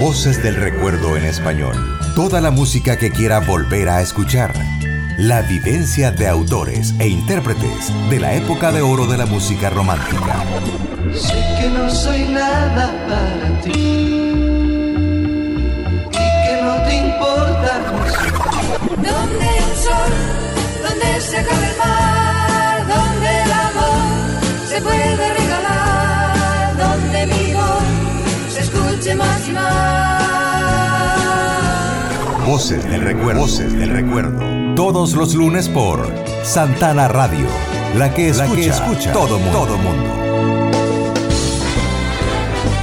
Voces del recuerdo en español. Toda la música que quiera volver a escuchar. La vivencia de autores e intérpretes de la época de oro de la música romántica. Sé que no soy nada para ti y que no te importa Donde el sol, donde se acaba el mar, donde el amor se puede se escuche más y más. Voces del recuerdo. Voces del recuerdo. Todos los lunes por Santana Radio. La que escucha, la que escucha todo mundo. Todo mundo.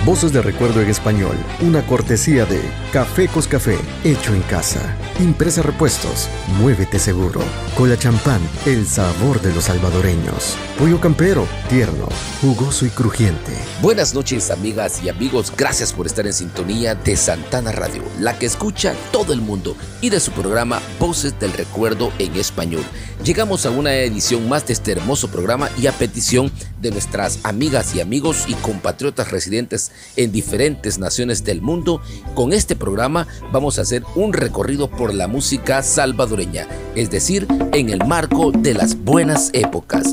Voces de recuerdo en español, una cortesía de Café Coscafé, hecho en casa. Impresa Repuestos, muévete seguro. Cola champán, el sabor de los salvadoreños. Pollo campero, tierno, jugoso y crujiente. Buenas noches amigas y amigos, gracias por estar en sintonía de Santana Radio, la que escucha todo el mundo y de su programa Voces del Recuerdo en español. Llegamos a una edición más de este hermoso programa y a petición de nuestras amigas y amigos y compatriotas residentes en diferentes naciones del mundo, con este programa vamos a hacer un recorrido por la música salvadoreña, es decir, en el marco de las buenas épocas.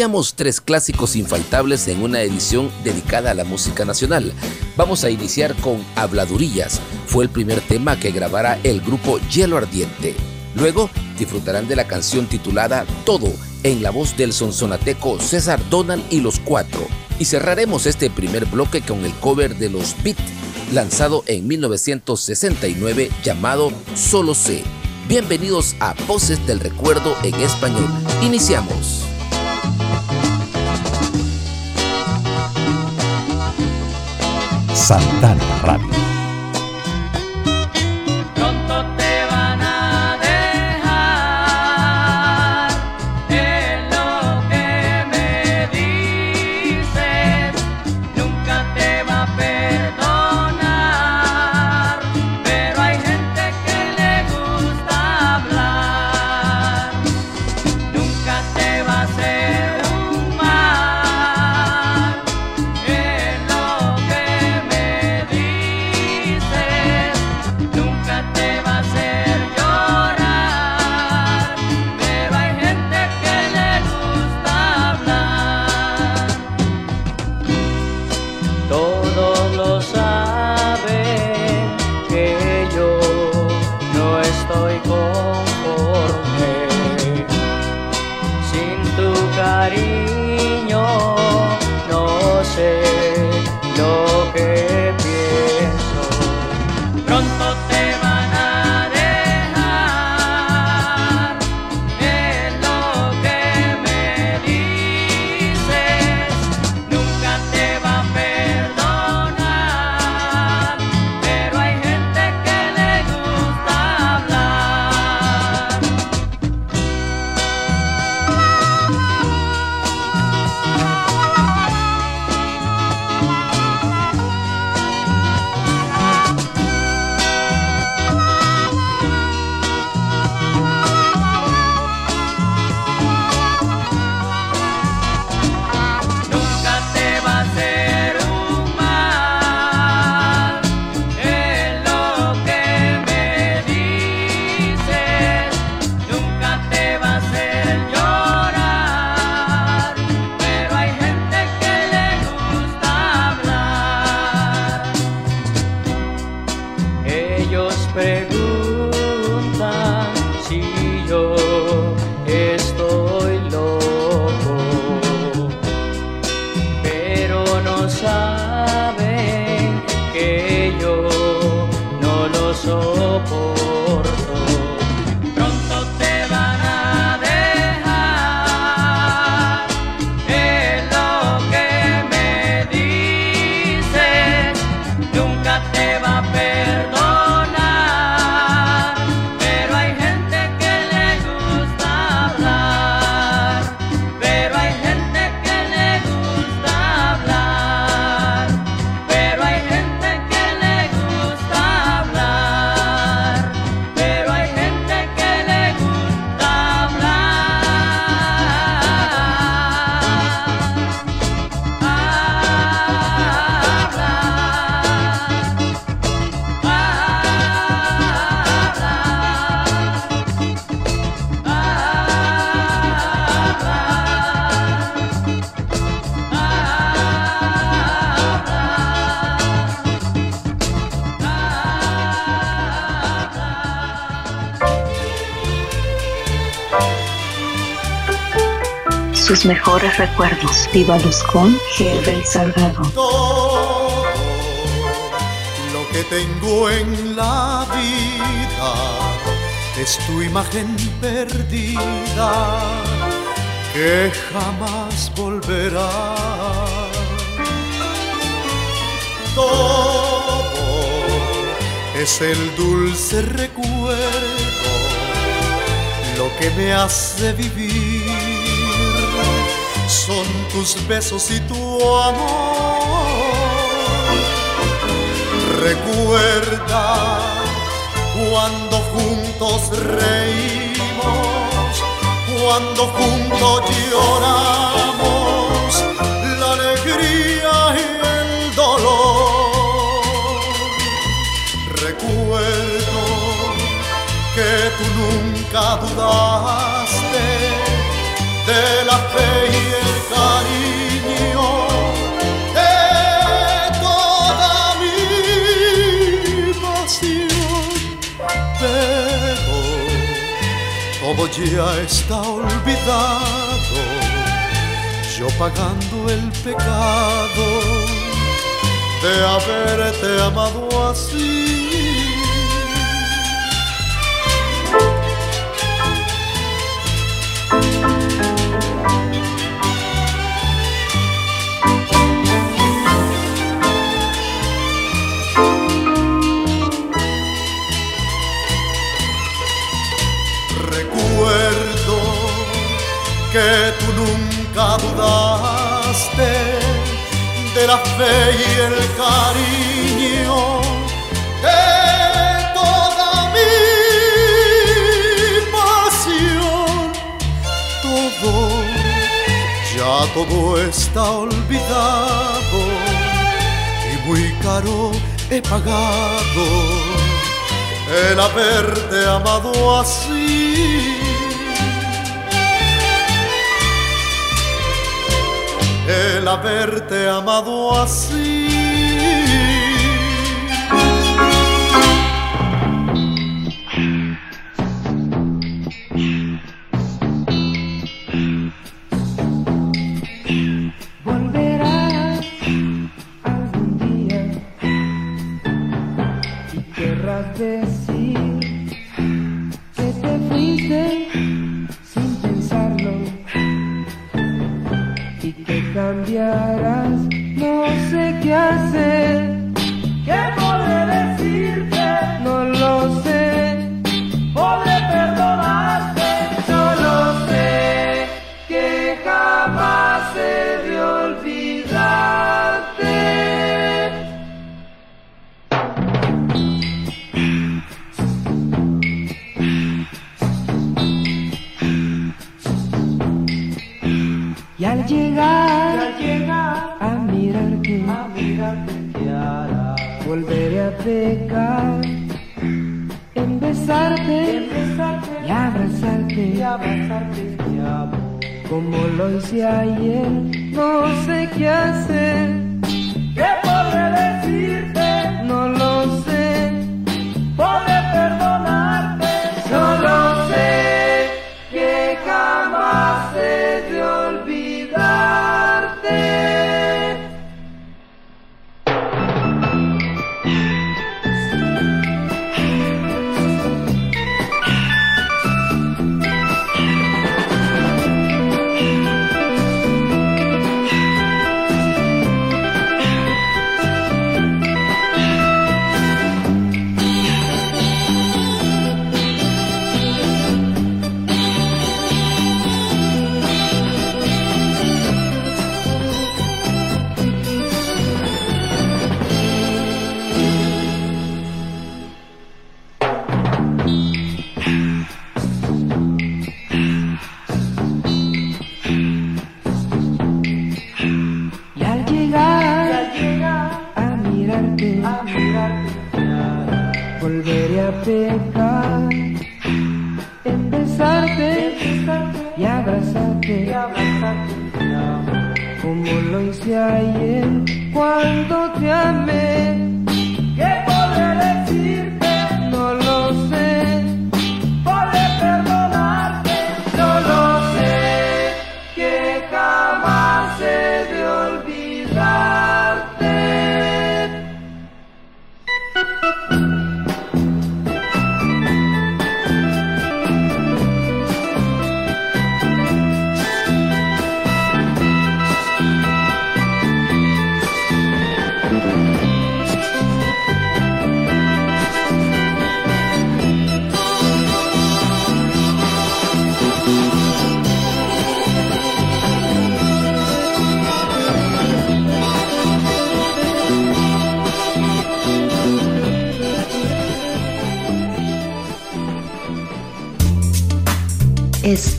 Iniciamos tres clásicos infaltables en una edición dedicada a la música nacional. Vamos a iniciar con Habladurillas. Fue el primer tema que grabara el grupo Hielo Ardiente. Luego disfrutarán de la canción titulada Todo en la voz del sonsonateco César Donald y los Cuatro. Y cerraremos este primer bloque con el cover de los Beat, lanzado en 1969 llamado Solo sé. Bienvenidos a Voces del Recuerdo en español. Iniciamos. Santana Radio. Recuerdos. Viva Luz con G. Salgado. Todo lo que tengo en la vida es tu imagen perdida que jamás volverá. Todo es el dulce recuerdo, lo que me hace vivir con tus besos y tu amor. Recuerda cuando juntos reímos, cuando juntos lloramos, la alegría y el dolor. Recuerdo que tú nunca dudaste de la fe y todo ya está olvidado, yo pagando el pecado de haberte amado así. dudaste de la fe y el cariño de toda mi pasión. Todo, ya todo está olvidado y muy caro he pagado el haberte amado así el haberte amado así.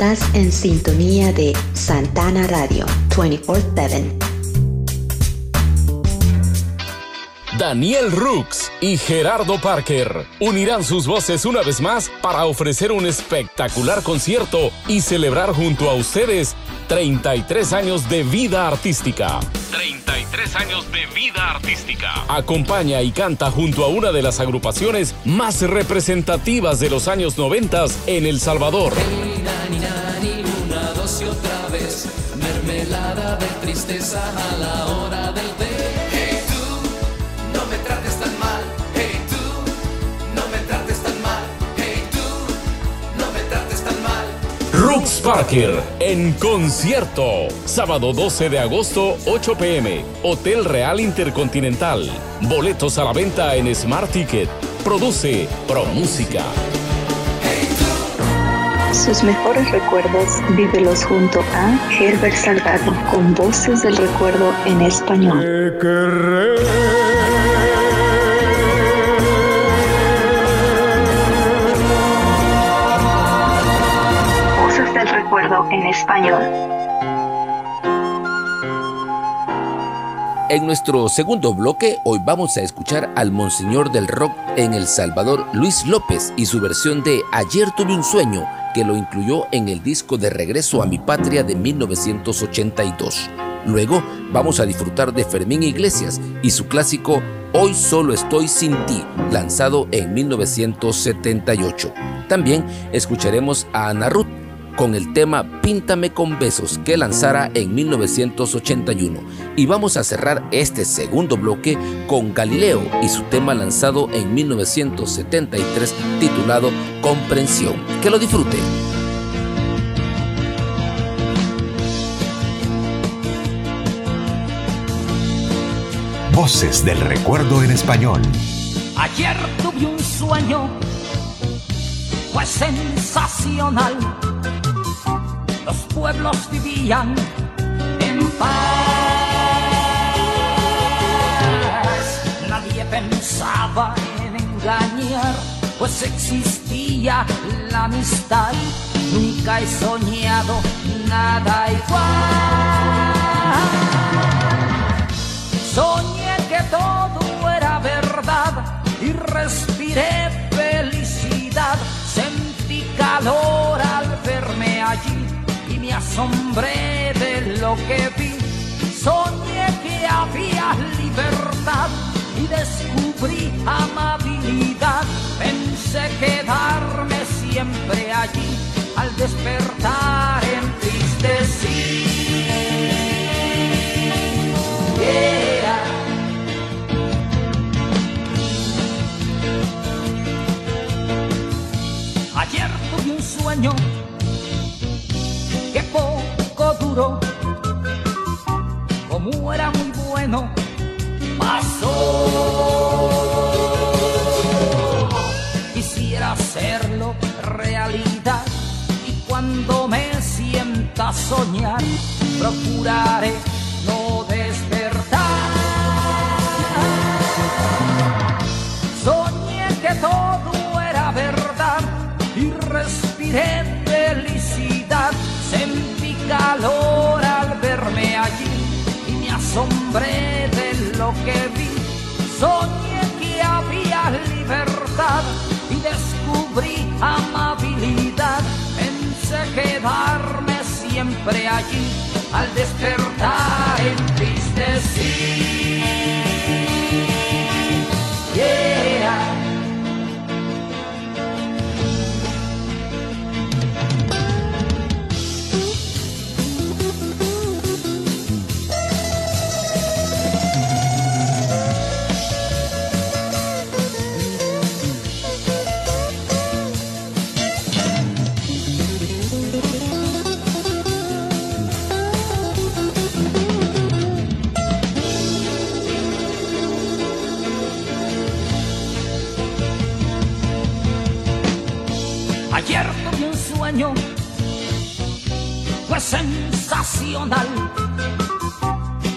Estás en sintonía de Santana Radio 24/7. Daniel Rooks y Gerardo Parker unirán sus voces una vez más para ofrecer un espectacular concierto y celebrar junto a ustedes 33 años de vida artística. 33 años de vida artística. Acompaña y canta junto a una de las agrupaciones más representativas de los años 90 en El Salvador. Tristeza a la hora del té. Hey tú, no me trates tan mal. Hey tú, no me trates tan mal. Hey tú, no me trates tan mal. Rooks Parker en concierto. Sábado 12 de agosto, 8 pm. Hotel Real Intercontinental. Boletos a la venta en Smart Ticket. Produce Pro Música. Sus mejores recuerdos vívelos junto a Herbert Salgado con voces del recuerdo en español. Voces del recuerdo en español. En nuestro segundo bloque, hoy vamos a escuchar al Monseñor del Rock en El Salvador, Luis López, y su versión de Ayer tuve un sueño, que lo incluyó en el disco de Regreso a mi Patria de 1982. Luego vamos a disfrutar de Fermín Iglesias y su clásico Hoy solo estoy sin ti, lanzado en 1978. También escucharemos a Ana Ruth con el tema Píntame con besos que lanzara en 1981. Y vamos a cerrar este segundo bloque con Galileo y su tema lanzado en 1973 titulado Comprensión. Que lo disfruten. Voces del recuerdo en español. Ayer tuve un sueño, fue sensacional. Los pueblos vivían en paz. Nadie pensaba en engañar, pues existía la amistad. Nunca he soñado nada igual. Soñé que todo era verdad y respiré felicidad. Sentí calor asombré de lo que vi. Soñé que había libertad y descubrí amabilidad. Pensé quedarme siempre allí al despertar entristecí. Yeah. Ayer tuve un sueño duró, como era muy bueno, pasó. Quisiera hacerlo realidad y cuando me sienta soñar, procuraré asombré de lo que vi. Soñé que había libertad y descubrí amabilidad. Pensé quedarme siempre allí al despertar entristecí.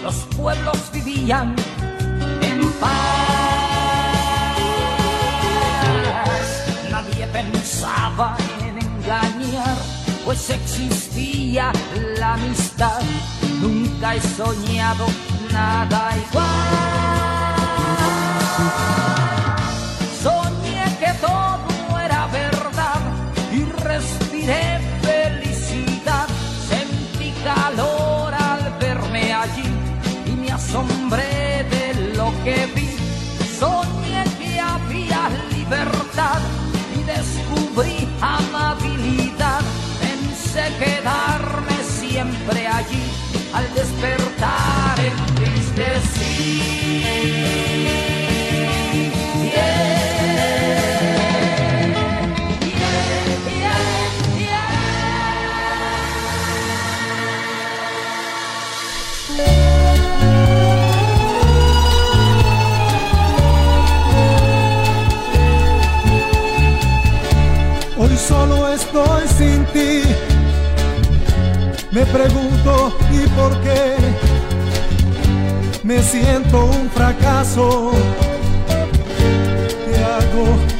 los pueblos vivían en paz. Nadie pensaba en engañar, pues existía la amistad. Nunca he soñado nada igual. pregunto y por qué me siento un fracaso. ¿Qué hago?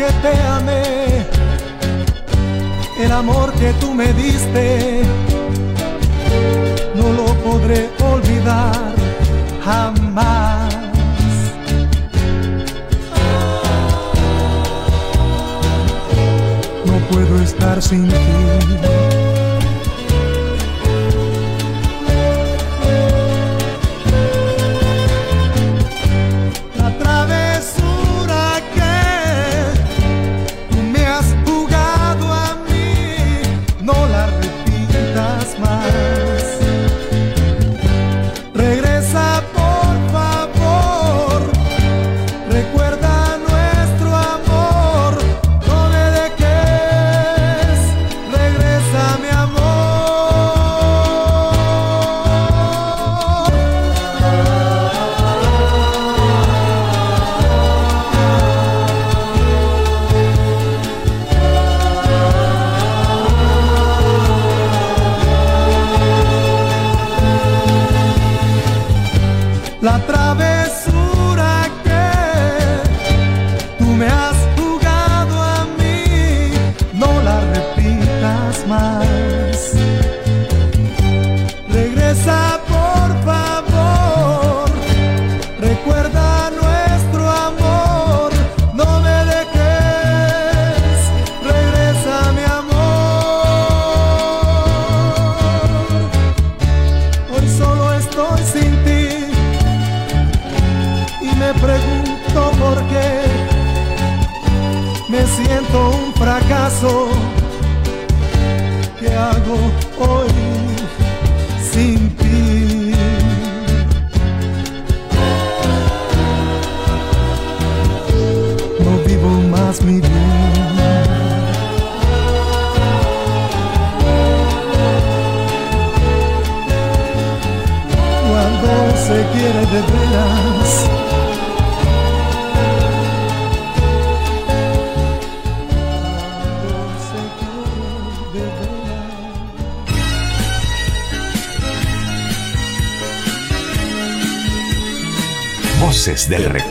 que te amé, el amor que tú me diste, no lo podré olvidar jamás. No puedo estar sin ti.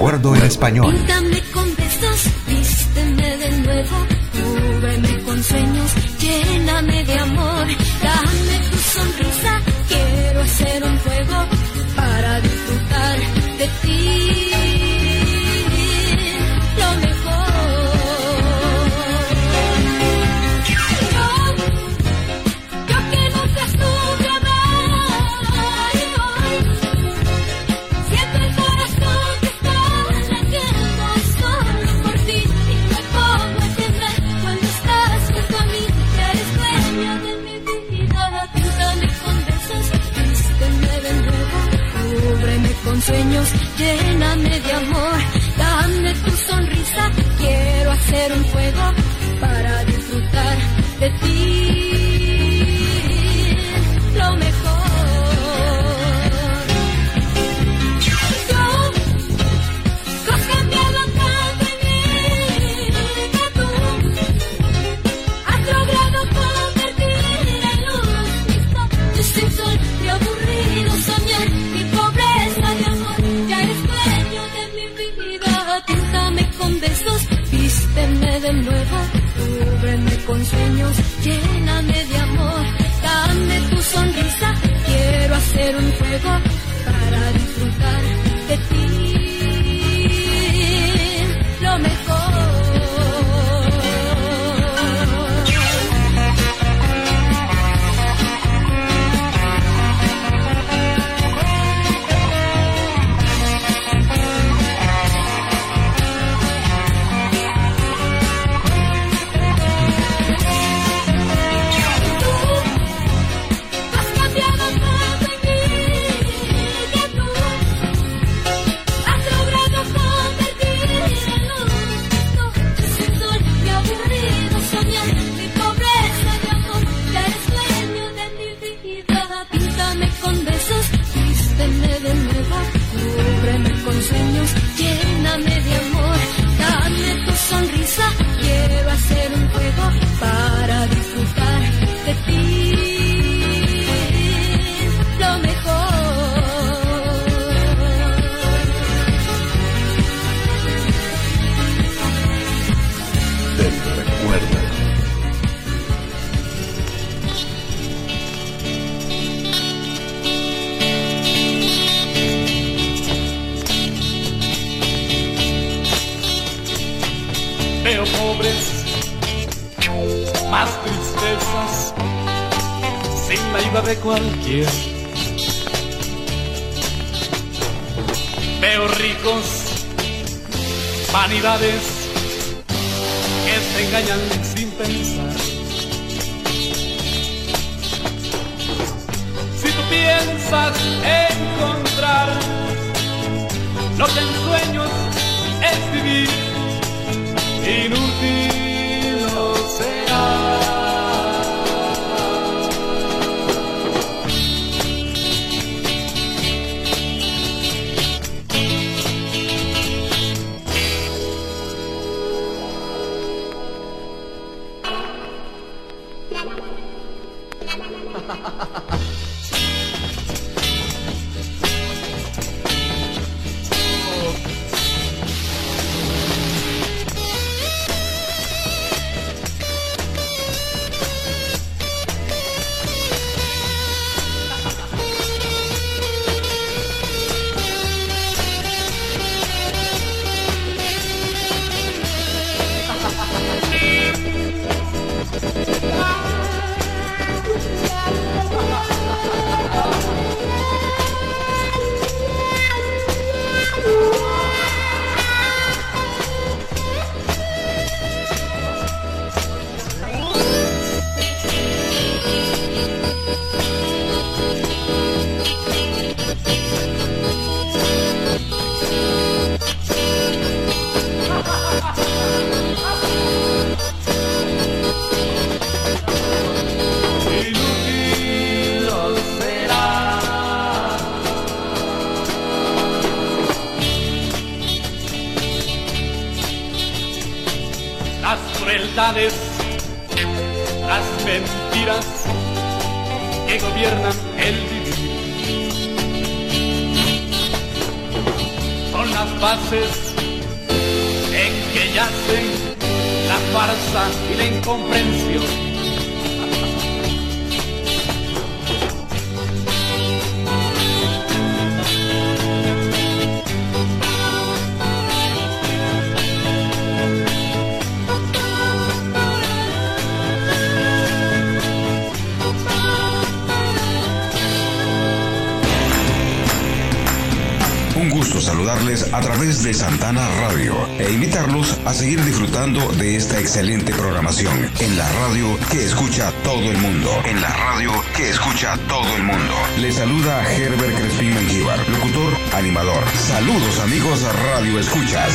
acuerdo en español. Veo ricos, vanidades que se engañan sin pensar. Si tú piensas encontrar lo que en sueños es vivir, inútil será. De Santana Radio e invitarlos a seguir disfrutando de esta excelente programación en la radio que escucha todo el mundo. En la radio que escucha todo el mundo. Les saluda Herbert Crespín Mengíbar, locutor, animador. Saludos amigos Radio Escuchas.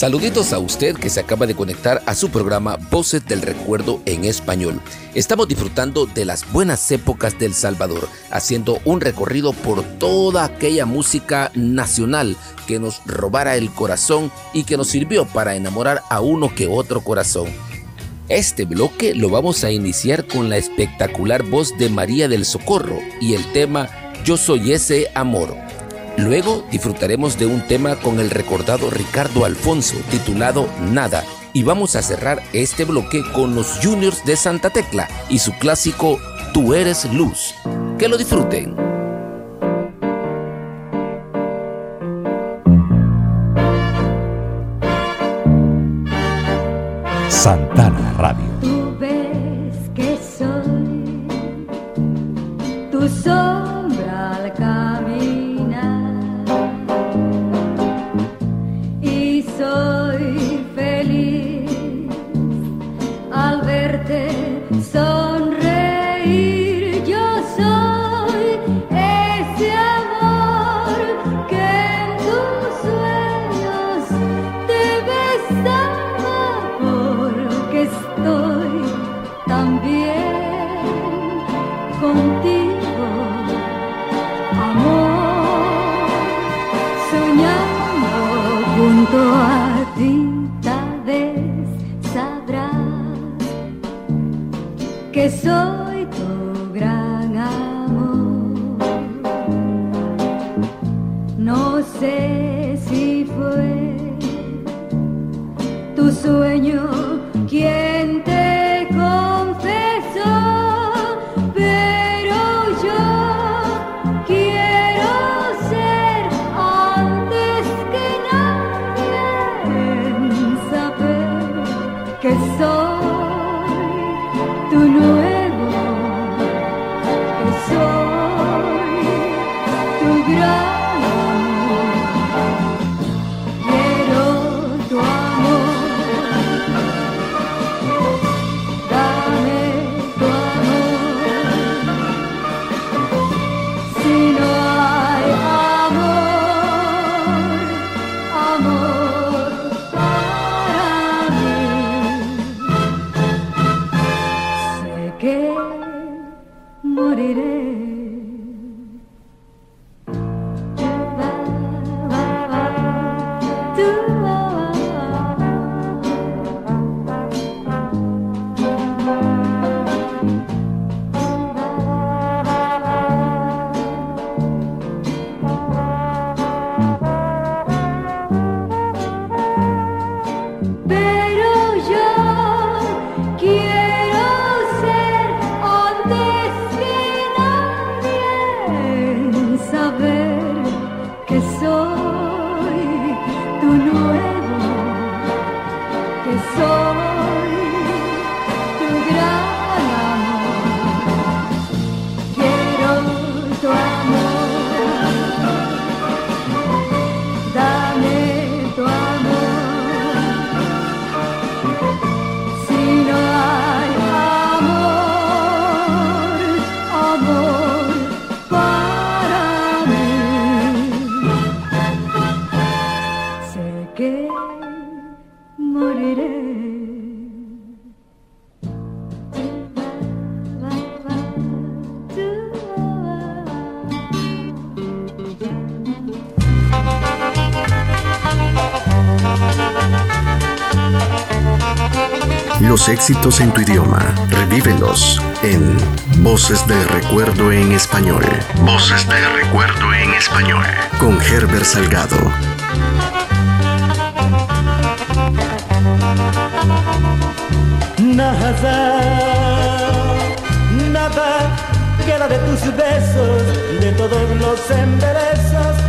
Saluditos a usted que se acaba de conectar a su programa Voces del Recuerdo en Español. Estamos disfrutando de las buenas épocas del Salvador, haciendo un recorrido por toda aquella música nacional que nos robara el corazón y que nos sirvió para enamorar a uno que otro corazón. Este bloque lo vamos a iniciar con la espectacular voz de María del Socorro y el tema Yo soy ese amor. Luego disfrutaremos de un tema con el recordado Ricardo Alfonso titulado Nada y vamos a cerrar este bloque con los Juniors de Santa Tecla y su clásico Tú eres luz. Que lo disfruten. Santana Radio. Tú ves que soy tu sombra éxitos en tu idioma, revívelos en Voces del Recuerdo en Español. Voces del Recuerdo en Español. Con Herbert Salgado. Nada, nada queda de tus besos, de todos los enderezos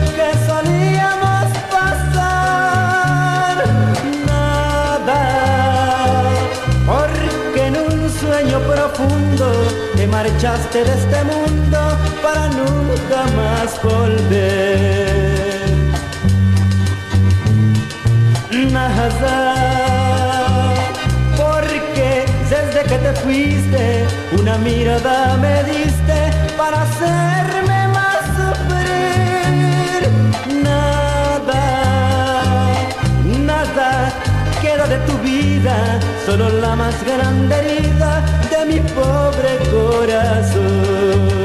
te marchaste de este mundo para nunca más volver. Nada, porque desde que te fuiste, una mirada me diste para hacerme de tu vida, solo la más grande herida de mi pobre corazón.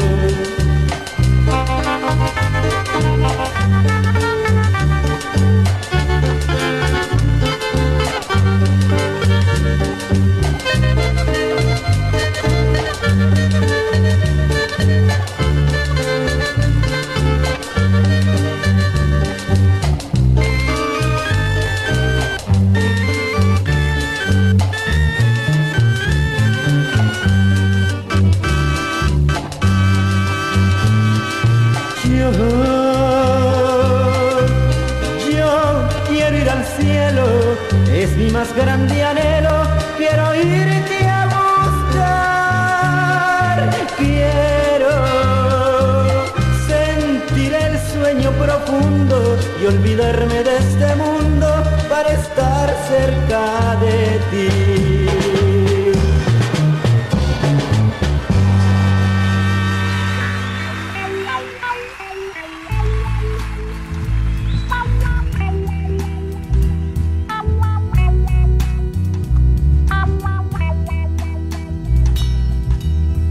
Y olvidarme de este mundo para estar cerca de ti.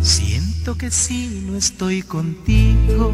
Siento que si no estoy contigo,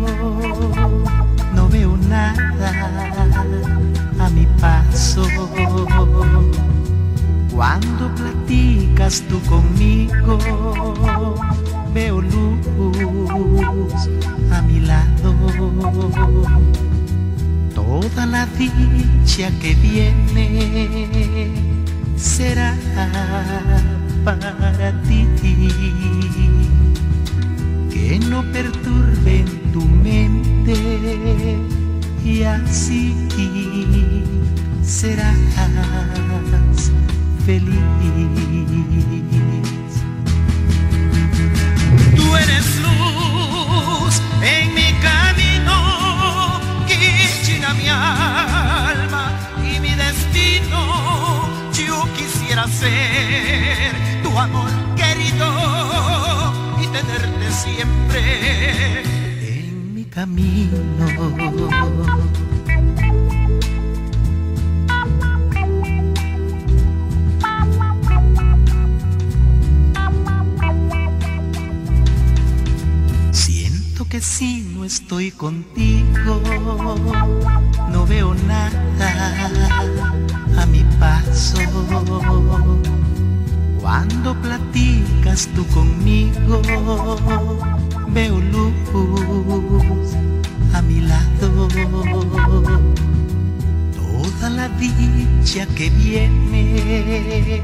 dicha que viene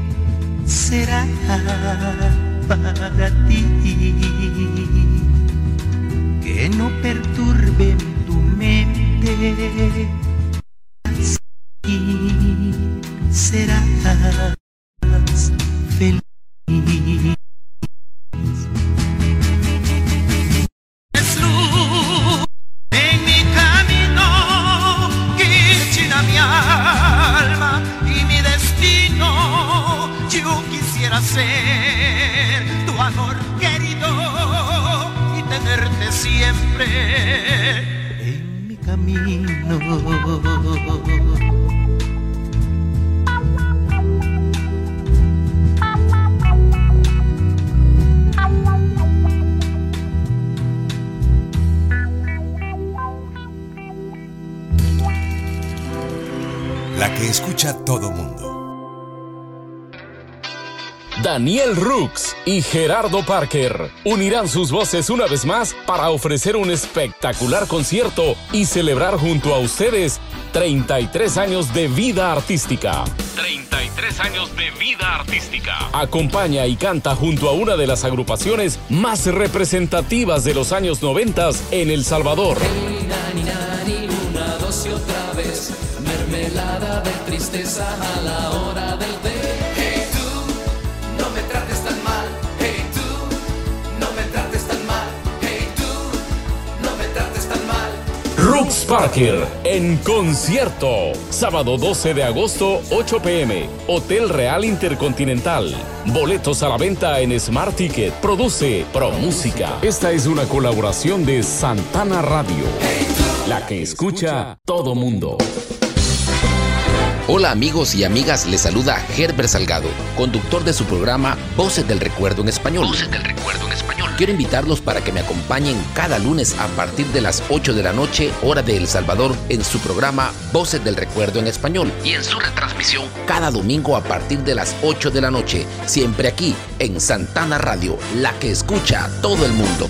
será para ti. Que no perturben tu mente. Así serás Gerardo Parker unirán sus voces una vez más para ofrecer un espectacular concierto y celebrar junto a ustedes 33 años de vida artística. 33 años de vida artística. Acompaña y canta junto a una de las agrupaciones más representativas de los años 90 en El Salvador. Nani, nani, una, dos y otra vez. Mermelada de tristeza a la hora Rux Parker en concierto. Sábado 12 de agosto, 8 pm. Hotel Real Intercontinental. Boletos a la venta en Smart Ticket. Produce Pro Música. Esta es una colaboración de Santana Radio. La que escucha todo mundo. Hola amigos y amigas, les saluda Herbert Salgado, conductor de su programa Voces del Recuerdo en Español. Voces del Recuerdo en Español. Quiero invitarlos para que me acompañen cada lunes a partir de las 8 de la noche, hora de El Salvador, en su programa Voces del Recuerdo en Español y en su retransmisión cada domingo a partir de las 8 de la noche, siempre aquí en Santana Radio, la que escucha a todo el mundo.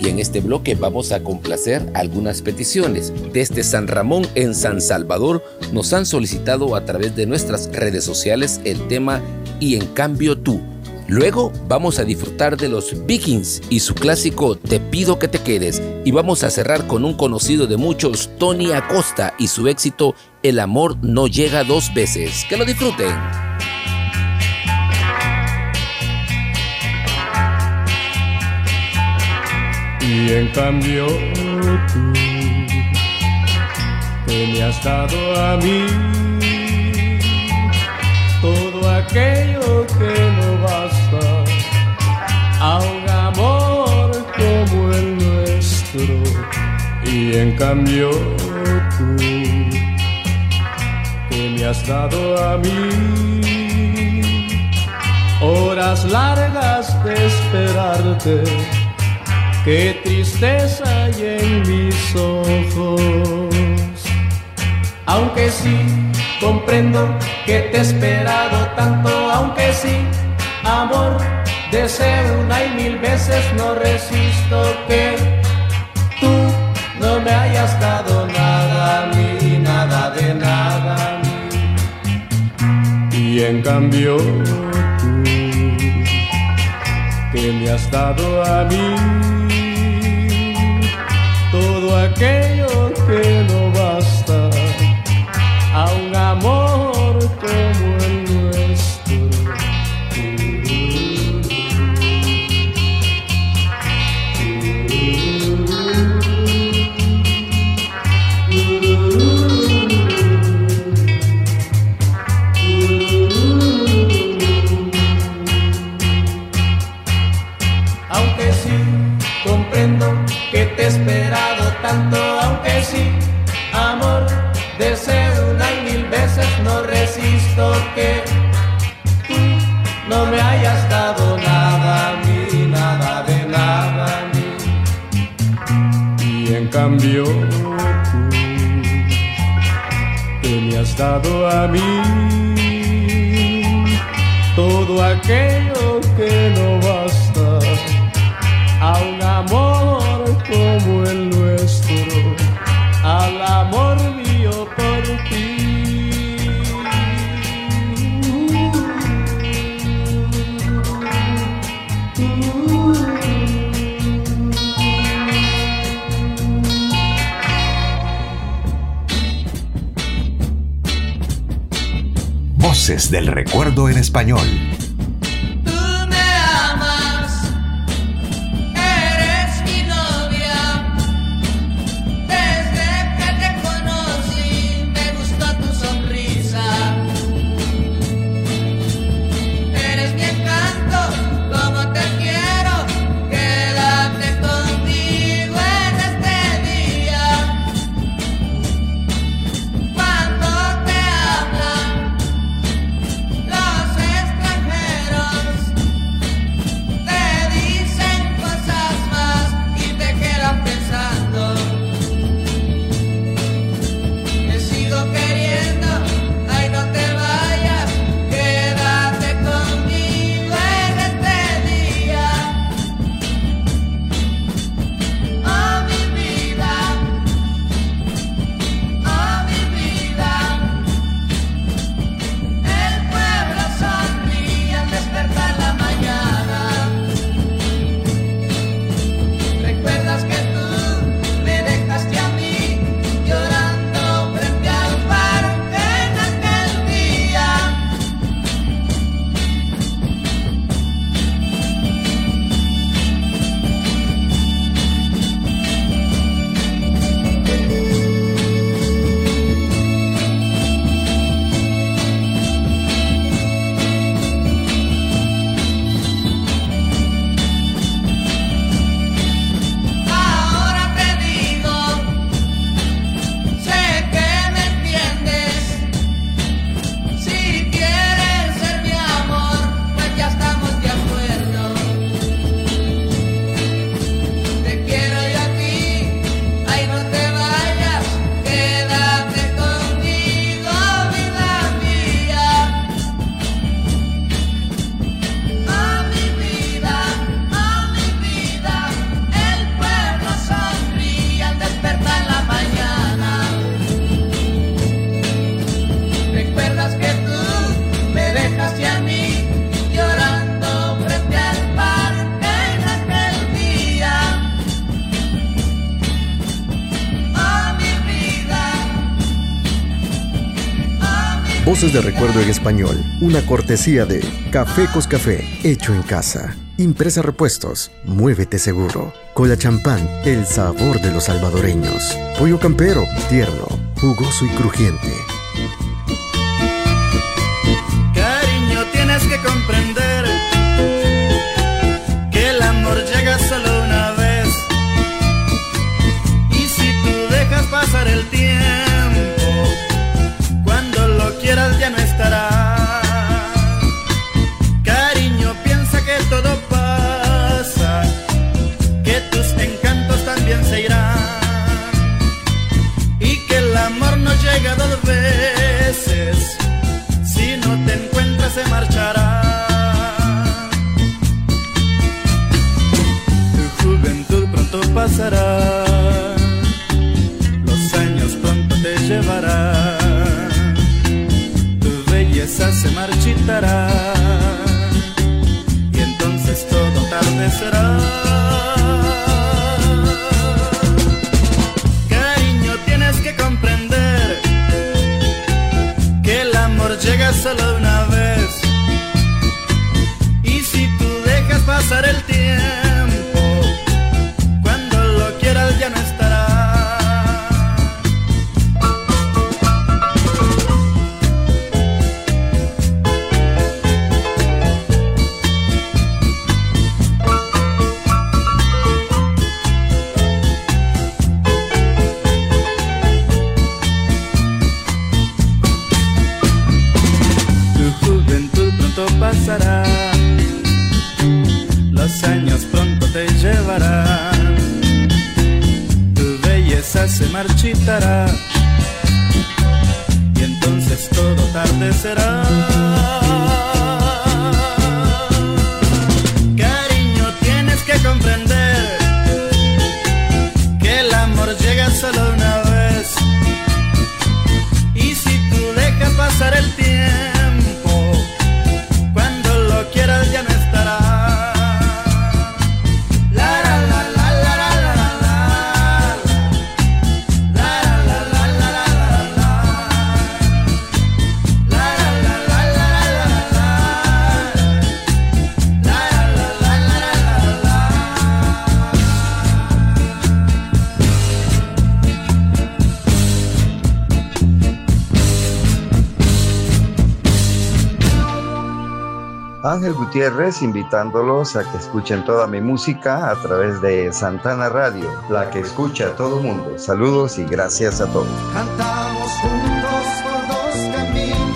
Y en este bloque vamos a complacer algunas peticiones. Desde San Ramón en San Salvador nos han solicitado a través de nuestras redes sociales el tema Y en cambio tú. Luego vamos a disfrutar de los Vikings y su clásico Te pido que te quedes y vamos a cerrar con un conocido de muchos, Tony Acosta y su éxito El amor no llega dos veces. Que lo disfruten. Y en cambio tú, que me has dado a mí todo aquello que no basta a un amor como el nuestro. Y en cambio tú, que me has dado a mí horas largas de esperarte Qué tristeza hay en mis ojos. Aunque sí, comprendo que te he esperado tanto, aunque sí, amor, deseo una y mil veces, no resisto que tú no me hayas dado nada a mí, nada de nada a mí. Y en cambio tú, que me has dado a mí aquello que no basta a un amor cambio tú, que me has dado a mí todo aquello que no basta. A un amor como el nuestro, al amor Del recuerdo en español. Voces de recuerdo en español, una cortesía de Café Coscafé, hecho en casa. Impresa Repuestos, muévete seguro. Cola champán, el sabor de los salvadoreños. Pollo campero, tierno, jugoso y crujiente. Cariño, tienes que comprender que el amor llega solo una vez. Y si tú dejas pasar el tiempo, Gutiérrez invitándolos a que escuchen toda mi música a través de Santana Radio, la que escucha a todo mundo. Saludos y gracias a todos. Cantamos juntos caminos.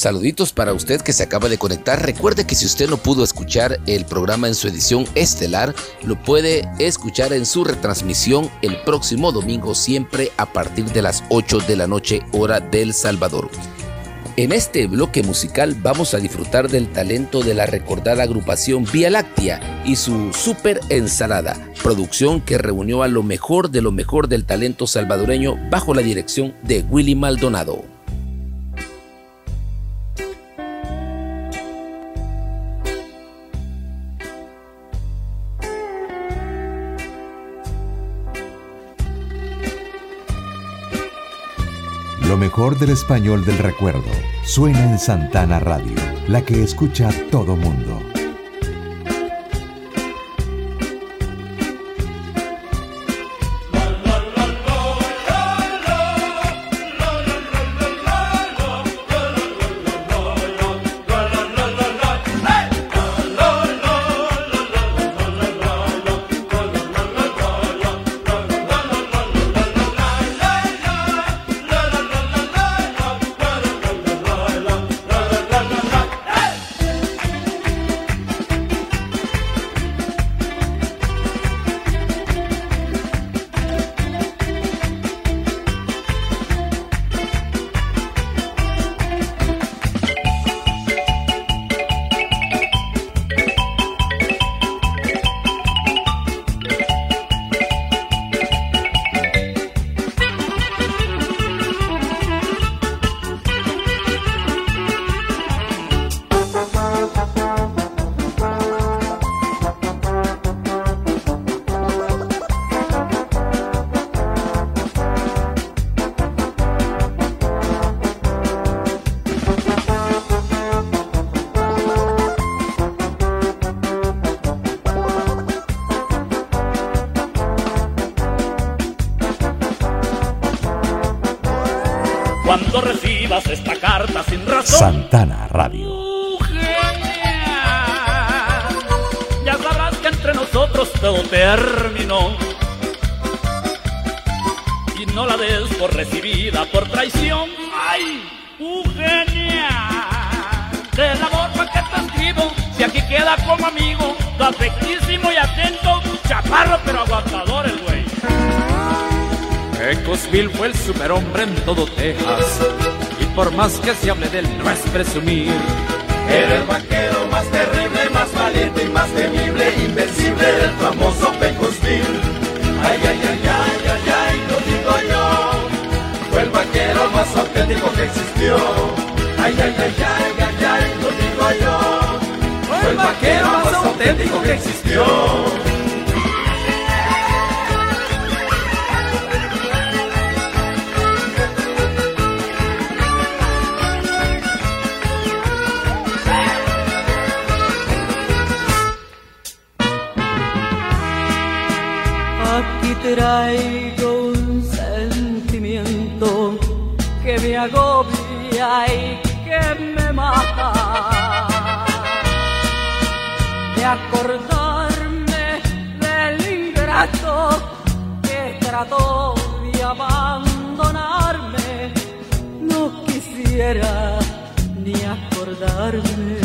Saluditos para usted que se acaba de conectar. Recuerde que si usted no pudo escuchar el programa en su edición estelar, lo puede escuchar en su retransmisión el próximo domingo, siempre a partir de las 8 de la noche, hora del Salvador. En este bloque musical vamos a disfrutar del talento de la recordada agrupación Vía Láctea y su super ensalada, producción que reunió a lo mejor de lo mejor del talento salvadoreño bajo la dirección de Willy Maldonado. Lo mejor del español del recuerdo suena en Santana Radio, la que escucha todo mundo. ni acordarme.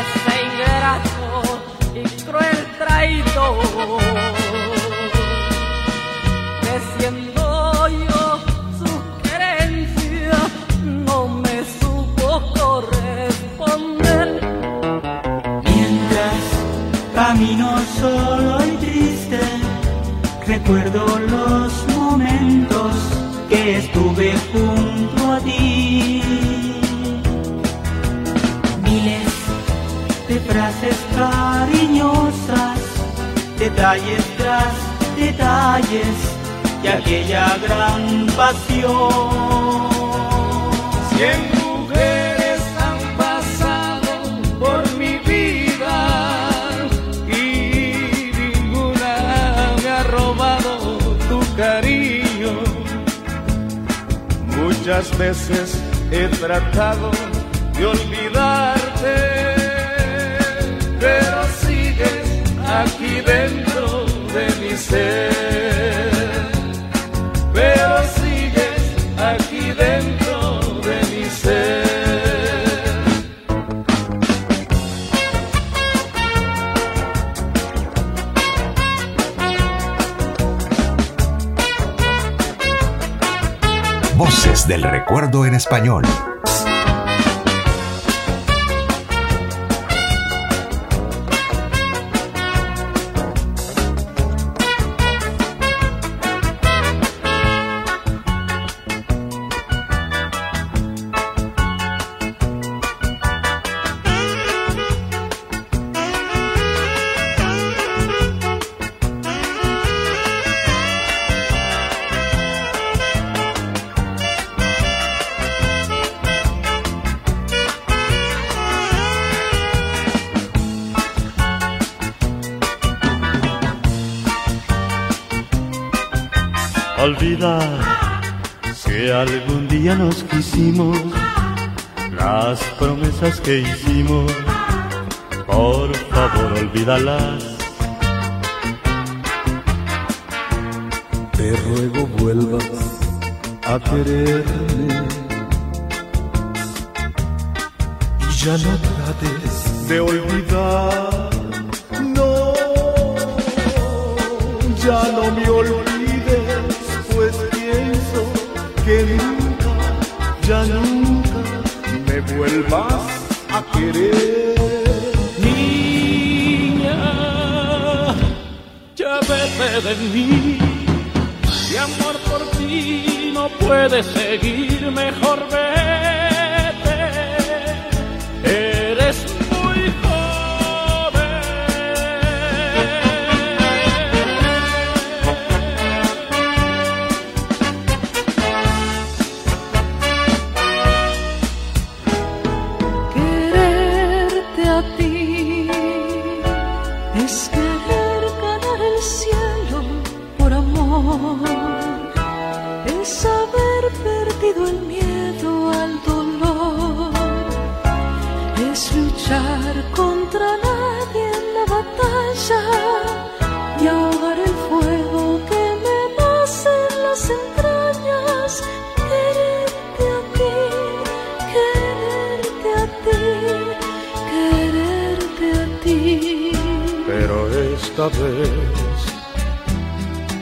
Ese ingrato y cruel traidor. detalles tras detalles de aquella gran pasión. Cien mujeres han pasado por mi vida y ninguna me ha robado tu cariño. Muchas veces he tratado de olvidarte, pero sigues aquí dentro mi pero sigues aquí dentro de mi ser. Voces del recuerdo en español que hicimos, por favor olvídala. Vez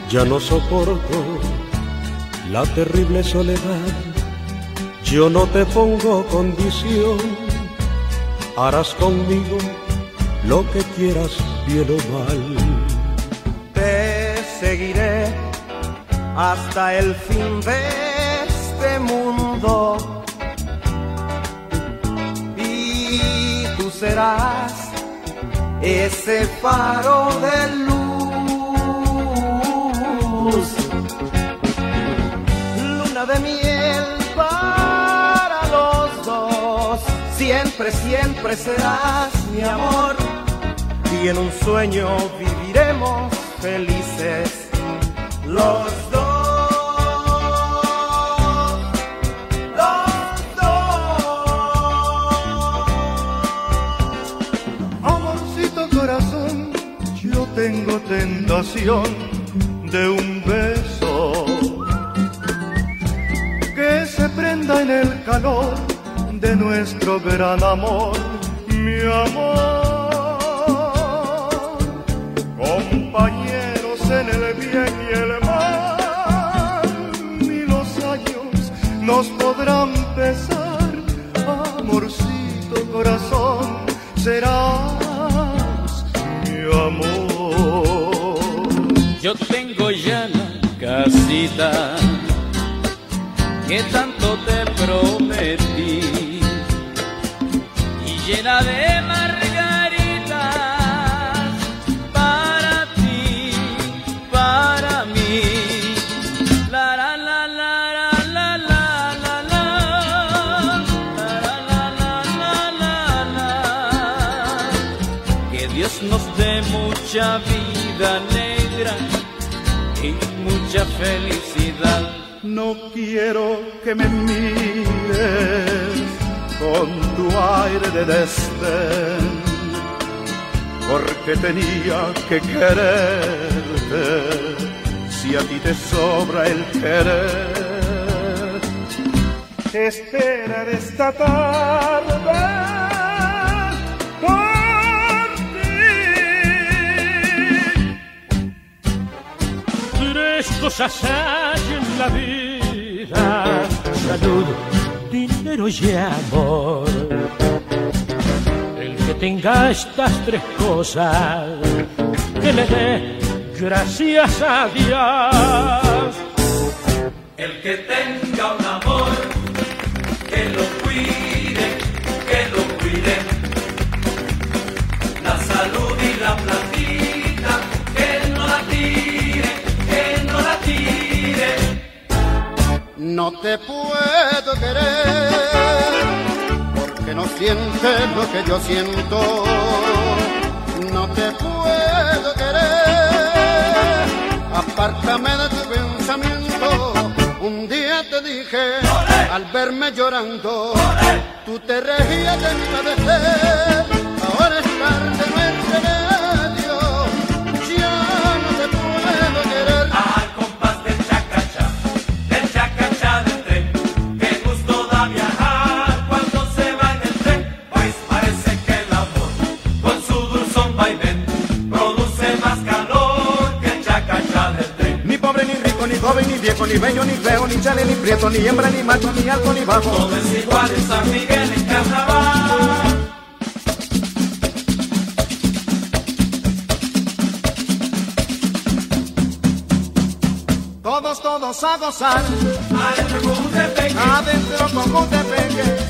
ya no soporto la terrible soledad. Yo no te pongo condición, harás conmigo lo que quieras, bien o mal. Te seguiré hasta el fin de este mundo. Y tú serás ese faro de luz. Luna de miel para los dos. Siempre, siempre serás mi amor. Y en un sueño viviremos felices de un beso que se prenda en el calor de nuestro gran amor, mi amor. Compañeros en el bien y el mal, ni los años nos podrán pesar, amorcito corazón, serás bonita. Que tan quiero que me mires con tu aire de desdén, porque tenía que quererte si a ti te sobra el querer. Esperar esta tarde. Tres cosas hay en la vida: salud, dinero y amor. El que tenga estas tres cosas, que le dé gracias a Dios. El que tenga un No te puedo querer porque no sientes lo que yo siento. No te puedo querer, apártame de tu pensamiento. Un día te dije, al verme llorando, tú te reías de mi padecer. Ahora es tarde, no es ni bello, ni feo, ni chale, ni prieto, ni hembra, ni macho, ni alto, ni bajo. Todo es igual en San Miguel en carnaval. Todos, todos a gozar. Adentro con Jutepeque, Adentro con Jutepeque. adentro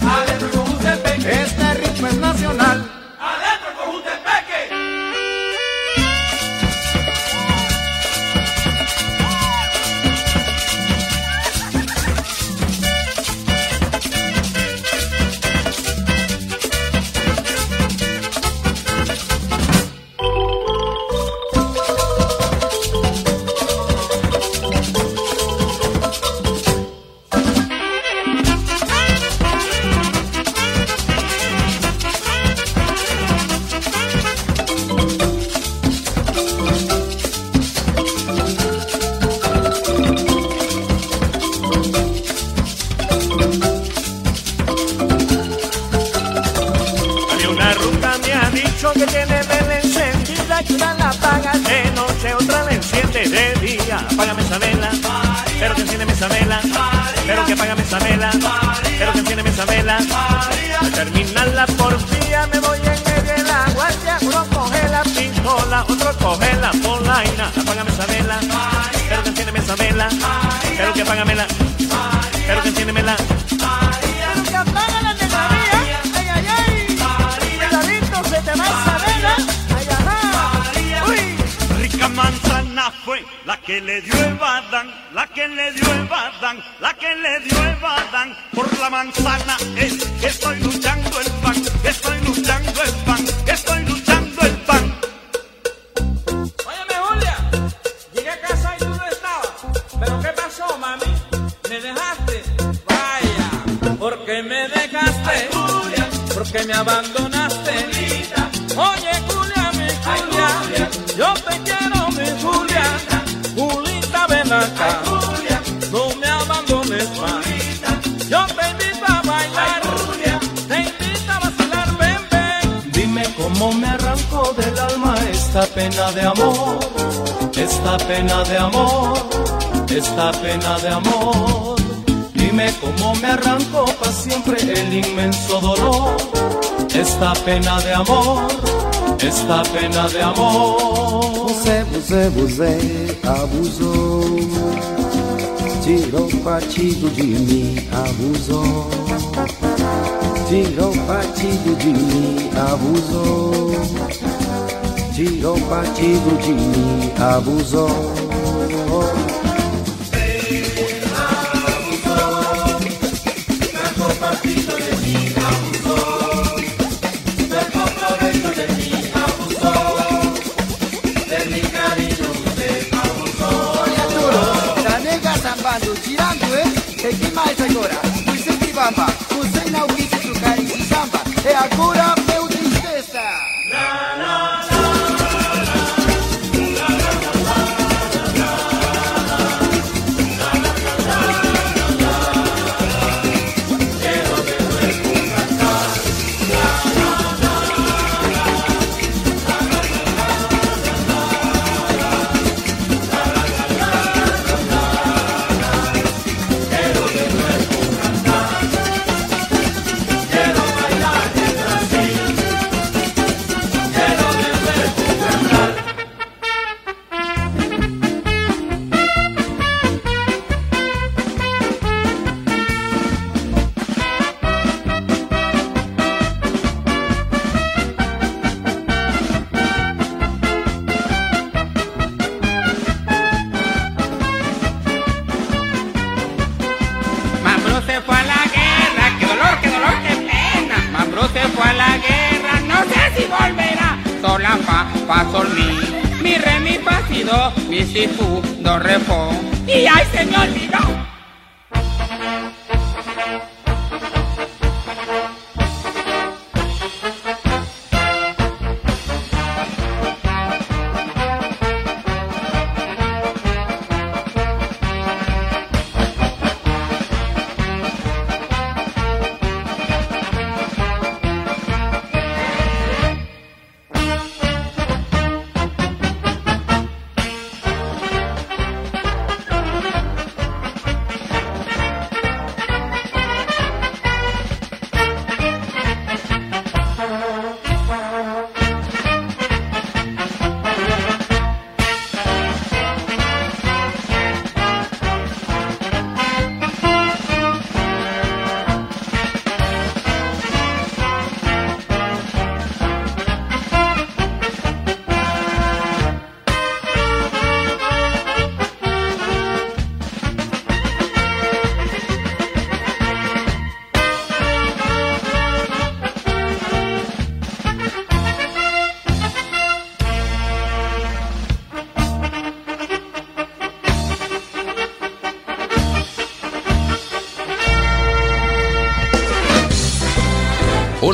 partido de mim, abusou. Tirou partido de mim, abusou. Tirou partido de mim, abusou.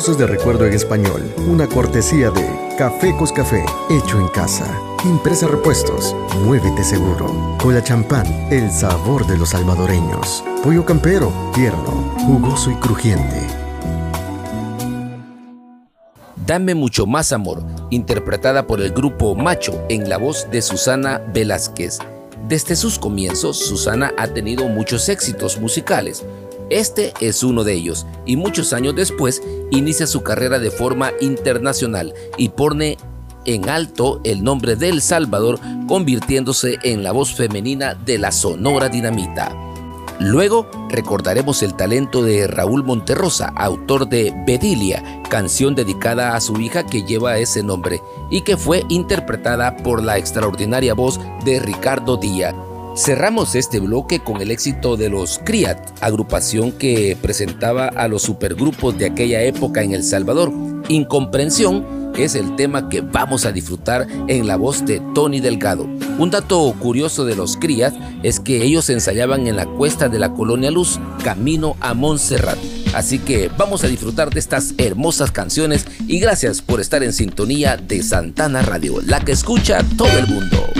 Voces de Recuerdo en Español, una cortesía de Café Coscafé, hecho en casa. Impresa Repuestos, muévete seguro. Cola Champán, el sabor de los salvadoreños. Pollo Campero, tierno, jugoso y crujiente. Dame mucho más amor, interpretada por el grupo Macho en la voz de Susana Velázquez. Desde sus comienzos, Susana ha tenido muchos éxitos musicales. Este es uno de ellos y muchos años después inicia su carrera de forma internacional y pone en alto el nombre de El Salvador, convirtiéndose en la voz femenina de la Sonora Dinamita. Luego recordaremos el talento de Raúl Monterrosa, autor de Bedilia, canción dedicada a su hija que lleva ese nombre y que fue interpretada por la extraordinaria voz de Ricardo Díaz. Cerramos este bloque con el éxito de los Criat, agrupación que presentaba a los supergrupos de aquella época en El Salvador. Incomprensión es el tema que vamos a disfrutar en la voz de Tony Delgado. Un dato curioso de los Crías es que ellos ensayaban en la cuesta de la Colonia Luz, camino a Montserrat. Así que vamos a disfrutar de estas hermosas canciones y gracias por estar en sintonía de Santana Radio, la que escucha todo el mundo.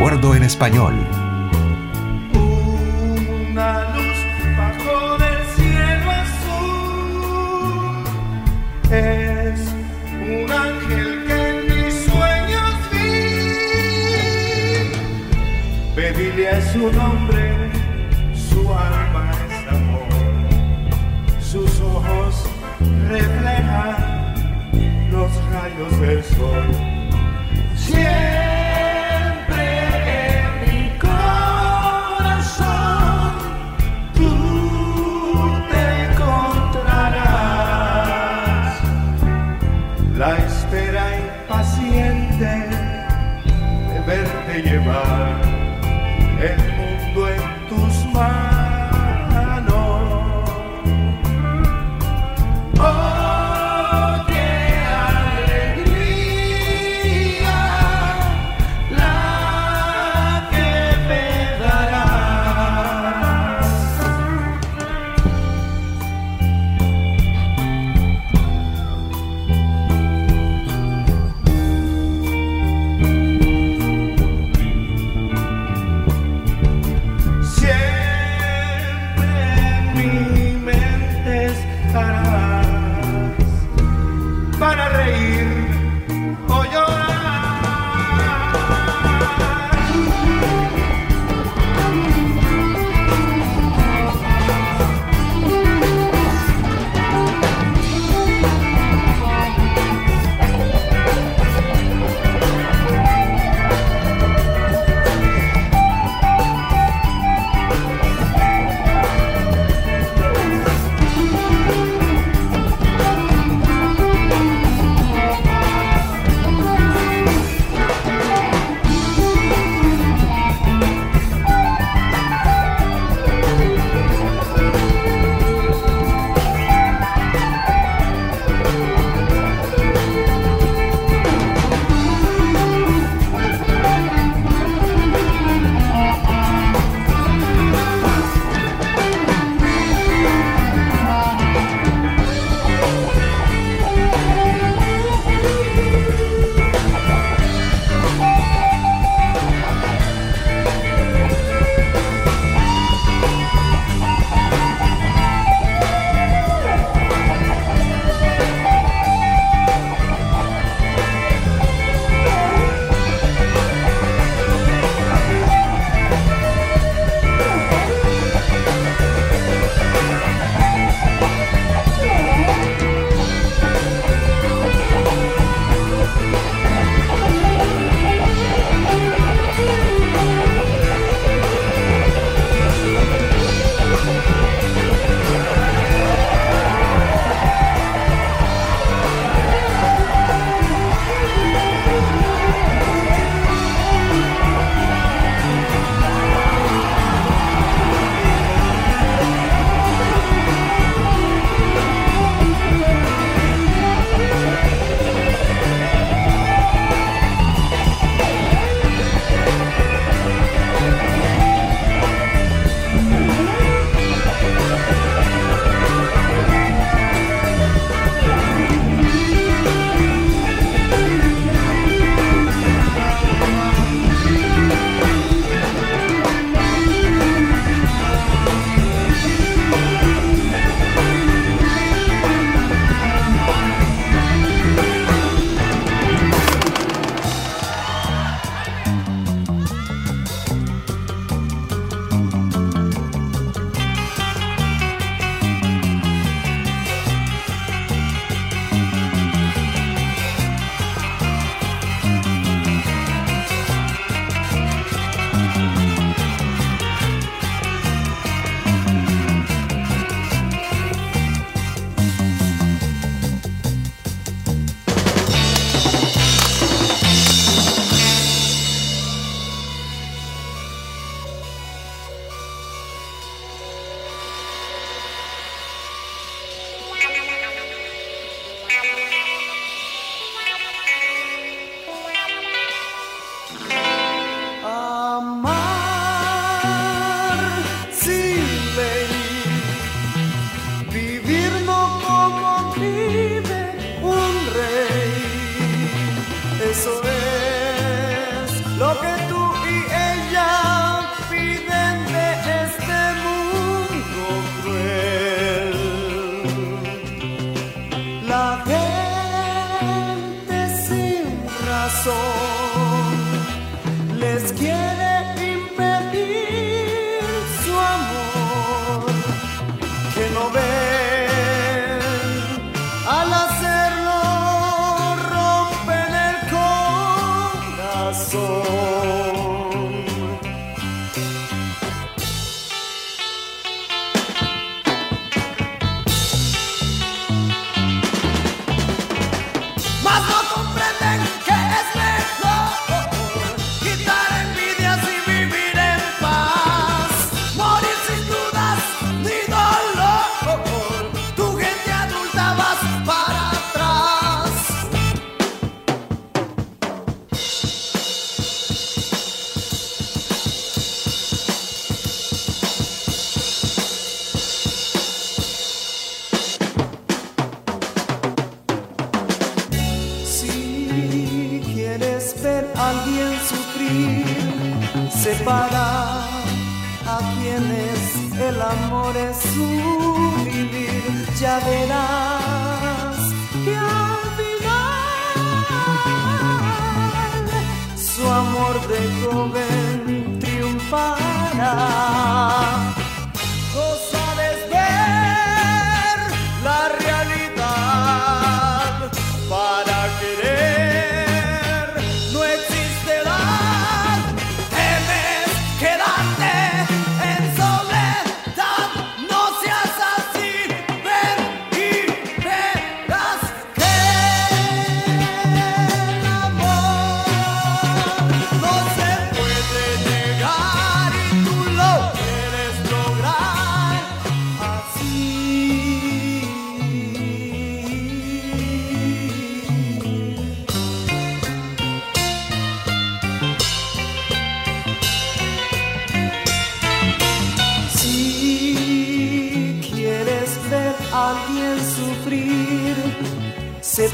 recuerdo en español. Una luz bajo del cielo azul es un ángel que en mis sueños vi. Pedile a su nombre, su alma es amor, sus ojos reflejan los rayos del sol.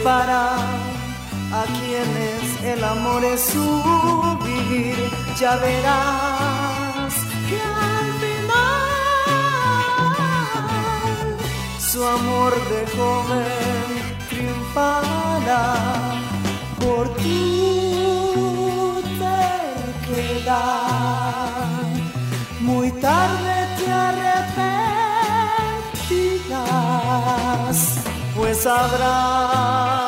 Separa a quienes el amor es su vivir, ya verás que al final su amor de joven triunfará. Por tu terquedad. Muy tarde te arrepentirás, pues sabrás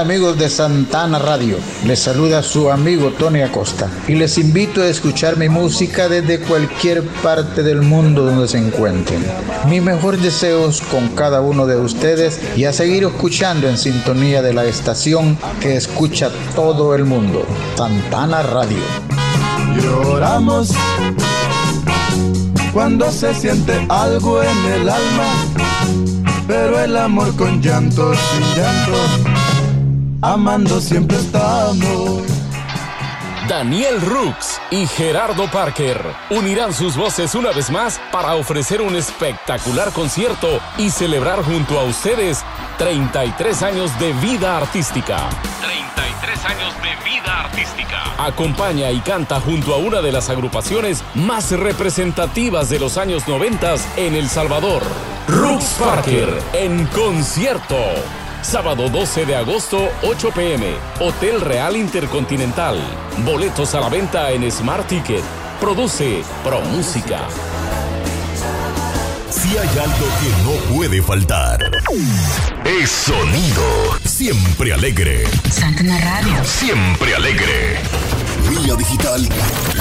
Amigos de Santana Radio, les saluda su amigo Tony Acosta y les invito a escuchar mi música desde cualquier parte del mundo donde se encuentren. Mis mejores deseos con cada uno de ustedes y a seguir escuchando en sintonía de la estación que escucha todo el mundo, Santana Radio. Lloramos cuando se siente algo en el alma, pero el amor con llanto, sin llanto, amando siempre estamos. Daniel Rooks y Gerardo Parker unirán sus voces una vez más para ofrecer un espectacular concierto y celebrar junto a ustedes 33 años de vida artística. 33 años de vida artística. Acompaña y canta junto a una de las agrupaciones más representativas de los años 90 en El Salvador. Rooks Parker en concierto. Sábado 12 de agosto, 8 pm, Hotel Real Intercontinental. Boletos a la venta en Smart Ticket. Produce Pro Música. Si hay algo que no puede faltar, es sonido. Siempre alegre. Santana Radio. Siempre alegre. Vía digital.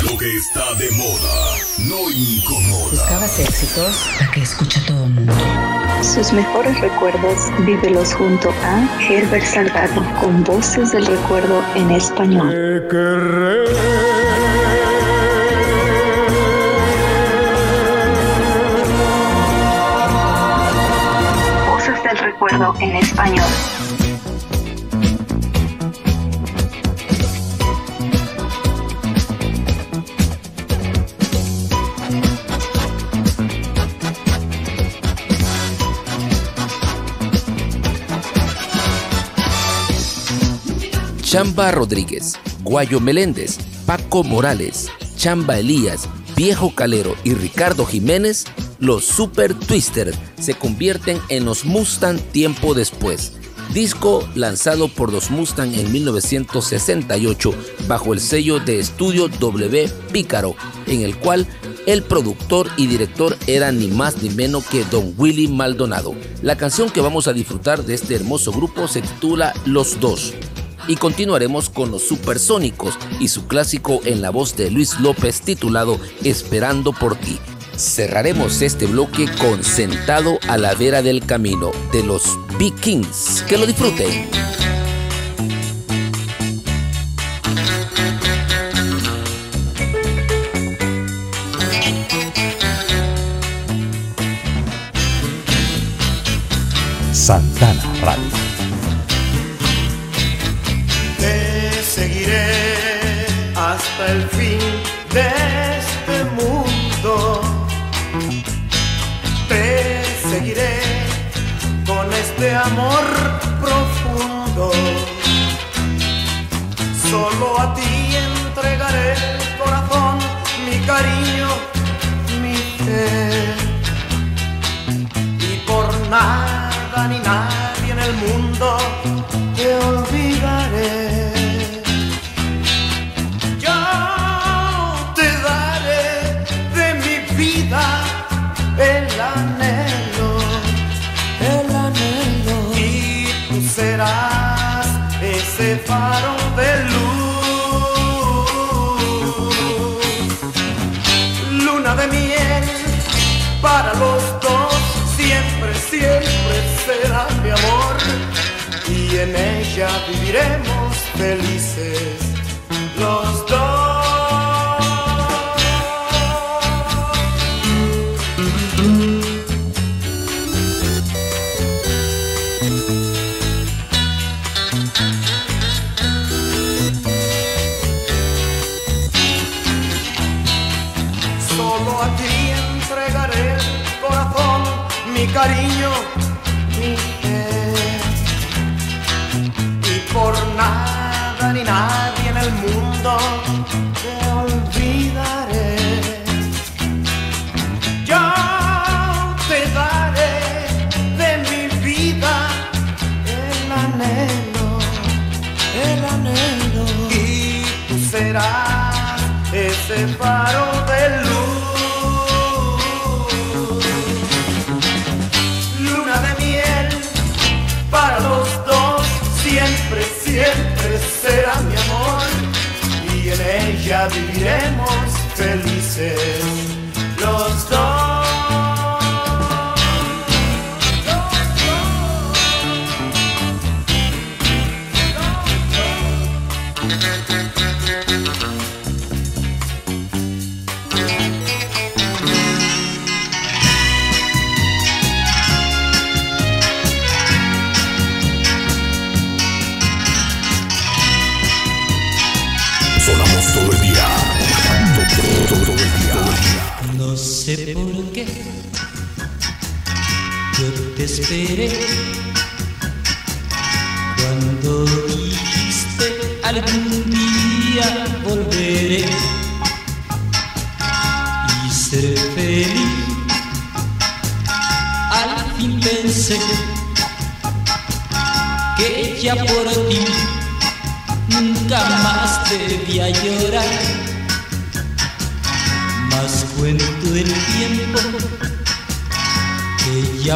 Lo que está de moda no incomoda. Buscabas éxitos, la que escucha todo el mundo. Sus mejores recuerdos vívelos junto a Herbert Salgado con voces del recuerdo en español. Voces del recuerdo en español. Chamba Rodríguez, Guayo Meléndez, Paco Morales, Chamba Elías, Viejo Calero y Ricardo Jiménez, los Super Twister se convierten en los Mustang tiempo después. Disco lanzado por los Mustang en 1968 bajo el sello de estudio W Pícaro, en el cual el productor y director era ni más ni menos que Don Willy Maldonado. La canción que vamos a disfrutar de este hermoso grupo se titula Los Dos. Y continuaremos con los Supersónicos y su clásico en la voz de Luis López titulado Esperando por ti. Cerraremos este bloque con Sentado a la vera del camino de los Big Kings. Que lo disfruten. Santana hasta el fin de este mundo. Te seguiré con este amor profundo. Solo a ti entregaré el corazón, mi cariño, mi fe. Y por nada ni nadie en el mundo te olvidaré.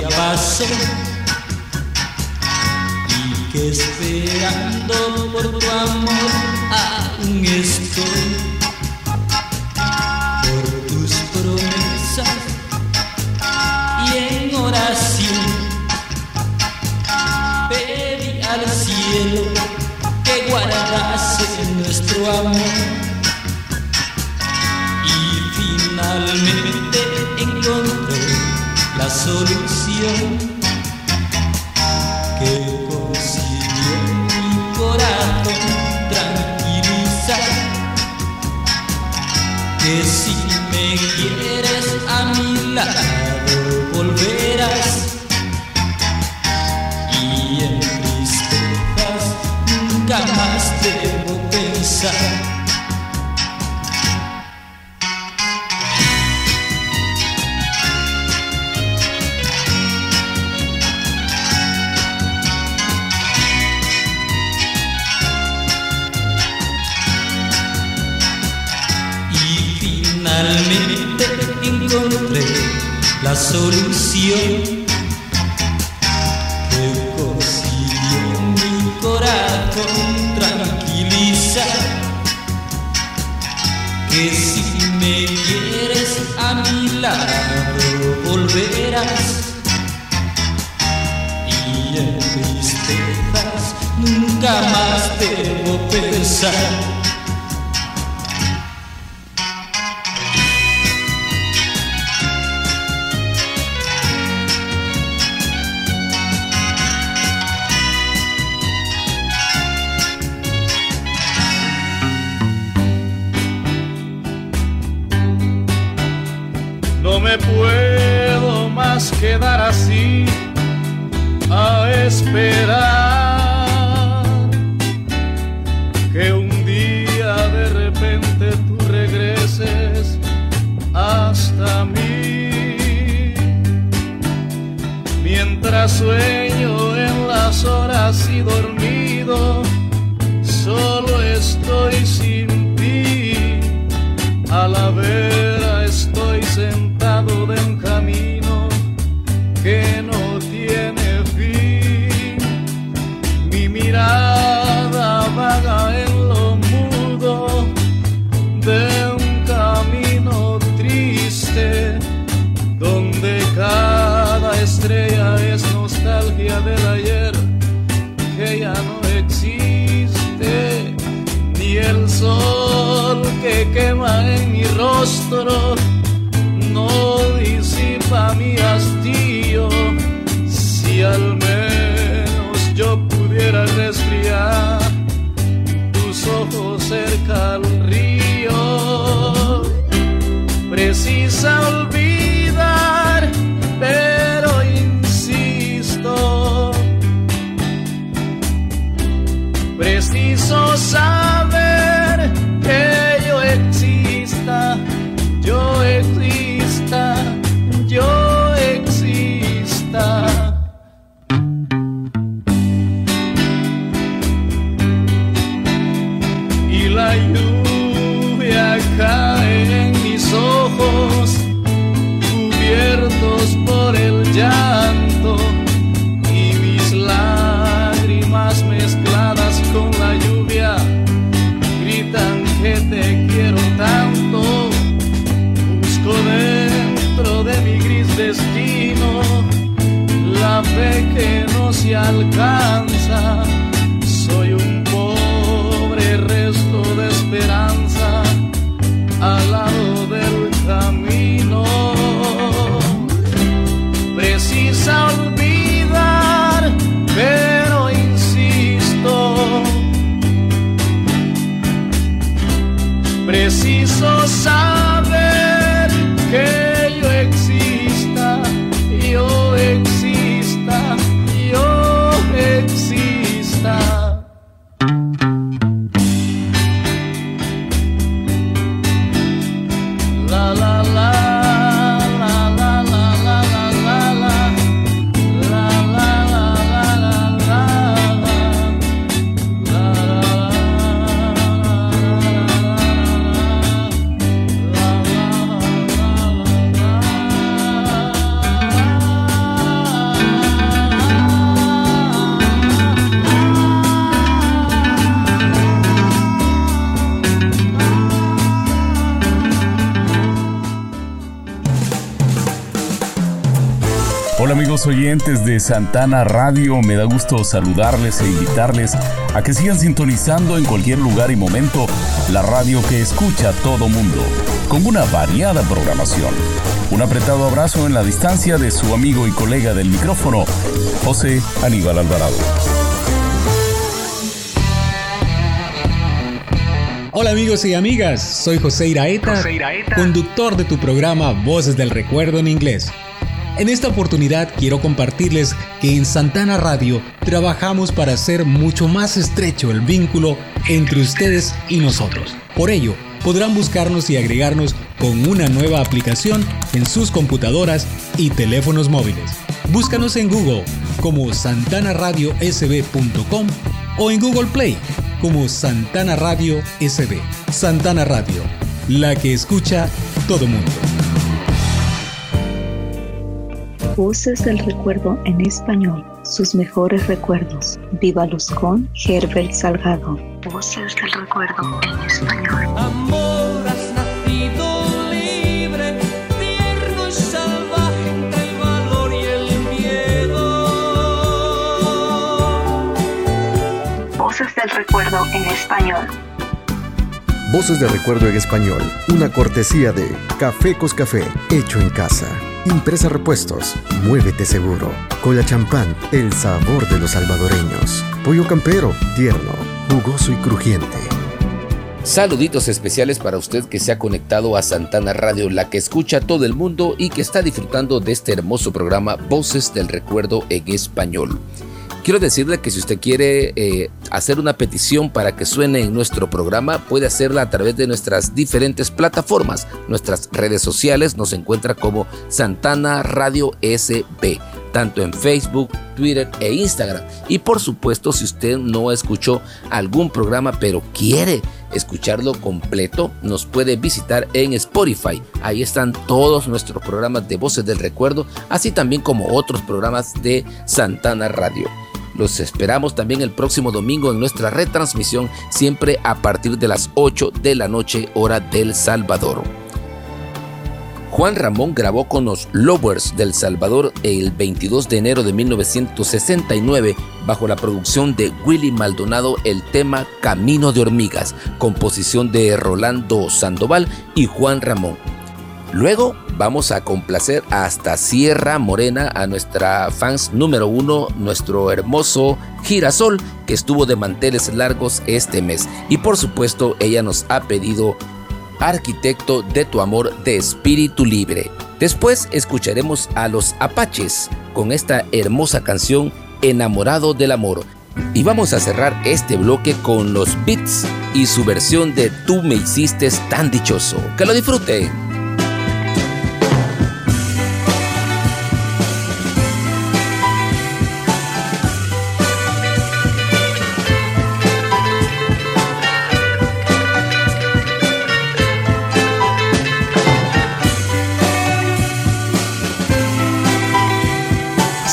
Ya pasó y que esperando por tu amor aún estoy. Por tus promesas y en oración pedí al cielo que guardase nuestro amor la solución que consiguió mi corazón tranquilizar que si me quieres a mi lado volverás. Y en tristezas nunca más debo pensar solución que consiguió mi corazón tranquilizar que si me quieres a mi lado volverás. Y en tristezas nunca más debo pensar. Santana Radio, me da gusto saludarles e invitarles a que sigan sintonizando en cualquier lugar y momento la radio que escucha todo mundo, con una variada programación. Un apretado abrazo en la distancia de su amigo y colega del micrófono, José Aníbal Alvarado. Hola amigos y amigas, soy José Iraeta, José Iraeta. conductor de tu programa Voces del Recuerdo en inglés. En esta oportunidad quiero compartirles que en Santana Radio trabajamos para hacer mucho más estrecho el vínculo entre ustedes y nosotros. Por ello, podrán buscarnos y agregarnos con una nueva aplicación en sus computadoras y teléfonos móviles. Búscanos en Google como santanaradiosb.com o en Google Play como Santana Radio SB. Santana Radio, la que escucha todo mundo. Voces del Recuerdo en Español, sus mejores recuerdos. Viva Luz con Herbert Salgado. Voces del Recuerdo en Español. Amor, has nacido libre, tierno y salvaje, entre el valor y el miedo. Voces del Recuerdo en Español. Voces de Recuerdo en Español, una cortesía de Café Cos Café, hecho en casa. Impresa Repuestos, muévete seguro. Cola champán, el sabor de los salvadoreños. Pollo campero, tierno, jugoso y crujiente. Saluditos especiales para usted que se ha conectado a Santana Radio, la que escucha a todo el mundo y que está disfrutando de este hermoso programa Voces del Recuerdo en Español. Quiero decirle que si usted quiere eh, hacer una petición para que suene en nuestro programa, puede hacerla a través de nuestras diferentes plataformas. Nuestras redes sociales nos encuentra como Santana Radio SB, tanto en Facebook, Twitter e Instagram. Y por supuesto, si usted no escuchó algún programa pero quiere escucharlo completo, nos puede visitar en Spotify. Ahí están todos nuestros programas de Voces del Recuerdo, así también como otros programas de Santana Radio. Los esperamos también el próximo domingo en nuestra retransmisión, siempre a partir de las 8 de la noche, hora del Salvador. Juan Ramón grabó con los Lovers del Salvador el 22 de enero de 1969 bajo la producción de Willy Maldonado el tema Camino de Hormigas, composición de Rolando Sandoval y Juan Ramón. Luego vamos a complacer hasta Sierra Morena a nuestra fans número uno, nuestro hermoso Girasol, que estuvo de manteles largos este mes. Y por supuesto, ella nos ha pedido Arquitecto de tu amor de espíritu libre. Después escucharemos a los Apaches con esta hermosa canción Enamorado del Amor. Y vamos a cerrar este bloque con los Beats y su versión de Tú me hiciste tan dichoso. Que lo disfruten.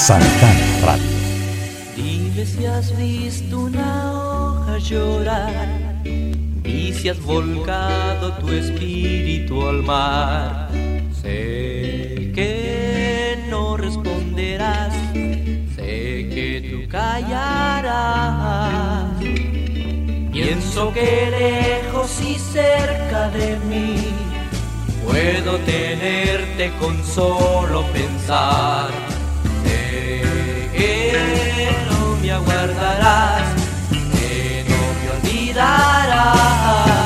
Santana Radio. Dime si has visto una hoja llorar y si has volcado tu espíritu al mar. Sé que no responderás, sé que tú callarás. Pienso que lejos y cerca de mí puedo tenerte con solo pensar que no me aguardarás, que no me olvidarás.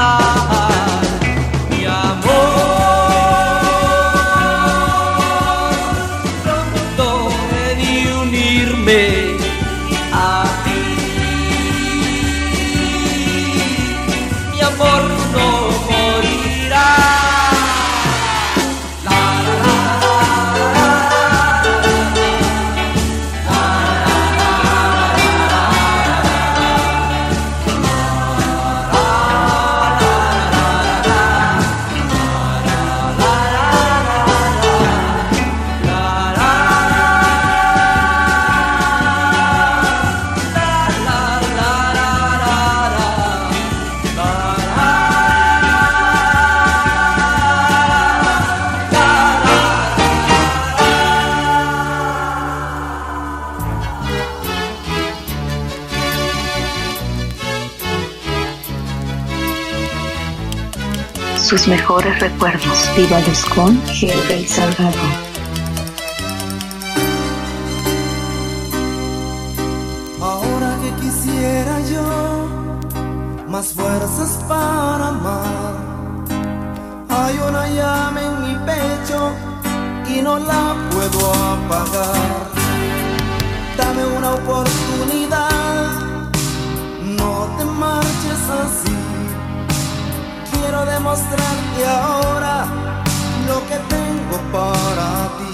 star. sus mejores recuerdos. Vívalos con G.P. Salvador. Ahora que quisiera yo más fuerzas para amar. Hay una llama en mi pecho y no la puedo apagar. Dame una oportunidad, no te marches así demostrarte ahora lo que tengo para ti.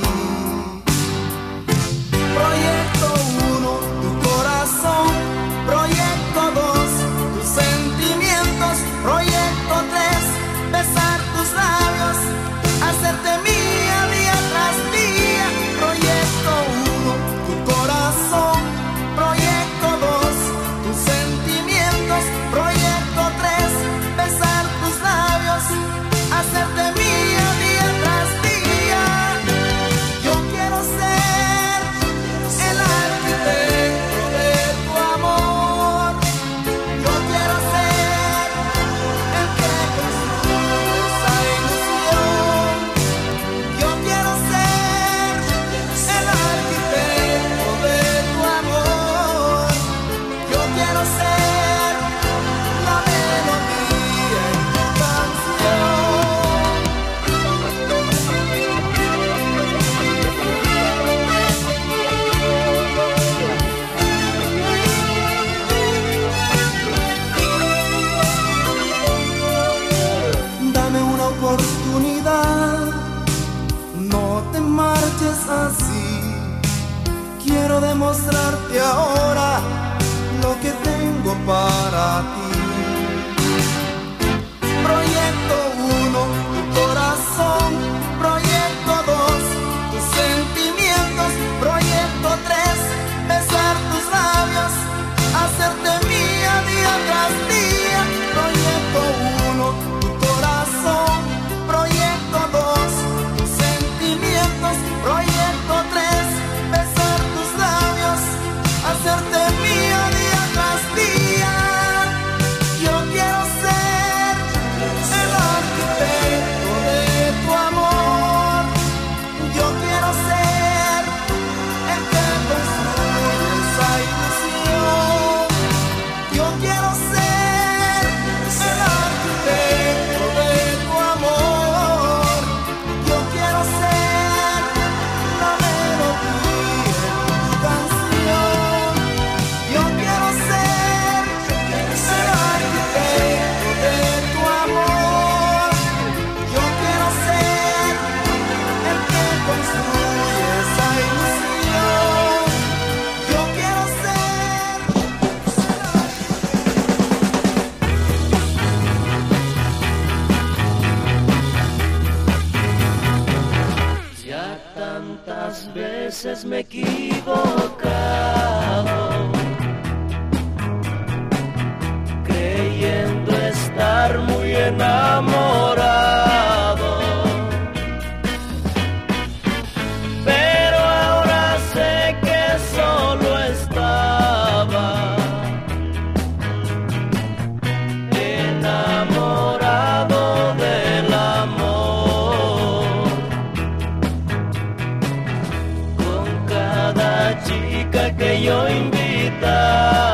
la chica que yo invitaba.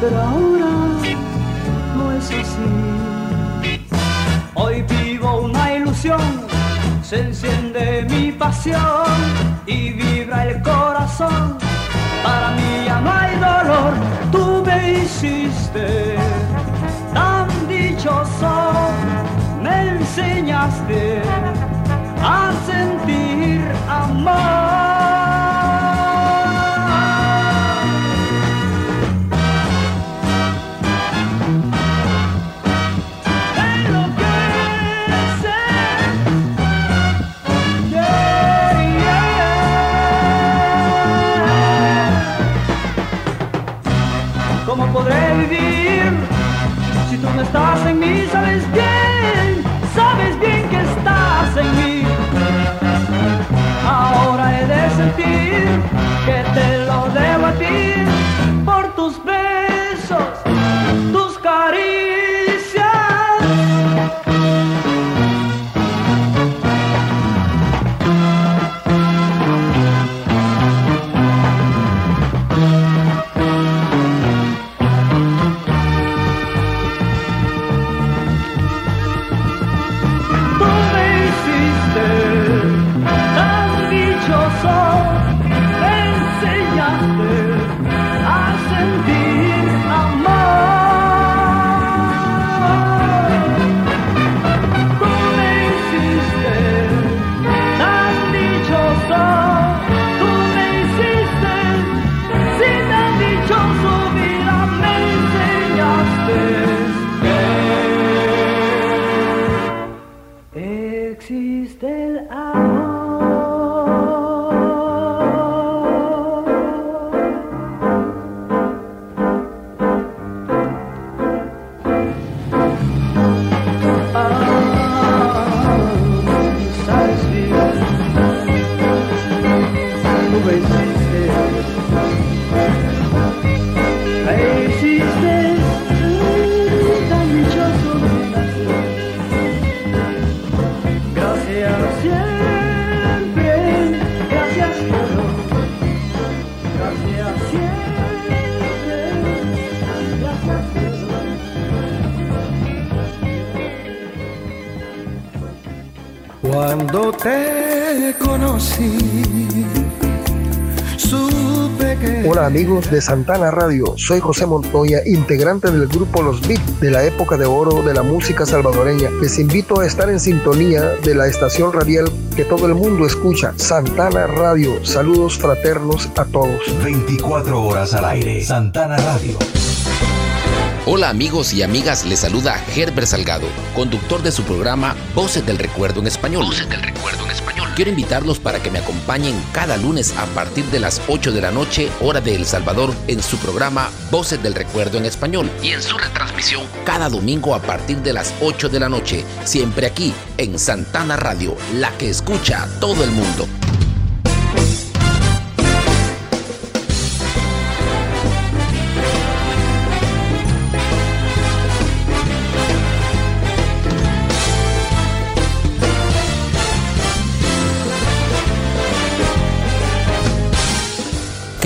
Pero ahora no es así. Hoy vivo una ilusión, se enciende mi pasión y vibra el corazón. Para mí ya no hay dolor, tú me hiciste tan dichoso, me enseñaste a sentir amor. Que te lo debo a ti Hola amigos de Santana Radio, soy José Montoya, integrante del grupo Los Beat de la época de oro de la música salvadoreña. Les invito a estar en sintonía de la estación radial que todo el mundo escucha, Santana Radio. Saludos fraternos a todos. 24 horas al aire. Santana Radio. Hola amigos y amigas, les saluda Herbert Salgado, conductor de su programa Voces del Recuerdo en Español. Voces del Recuerdo. Quiero invitarlos para que me acompañen cada lunes a partir de las 8 de la noche, hora de El Salvador, en su programa Voces del Recuerdo en Español y en su retransmisión cada domingo a partir de las 8 de la noche, siempre aquí en Santana Radio, la que escucha a todo el mundo.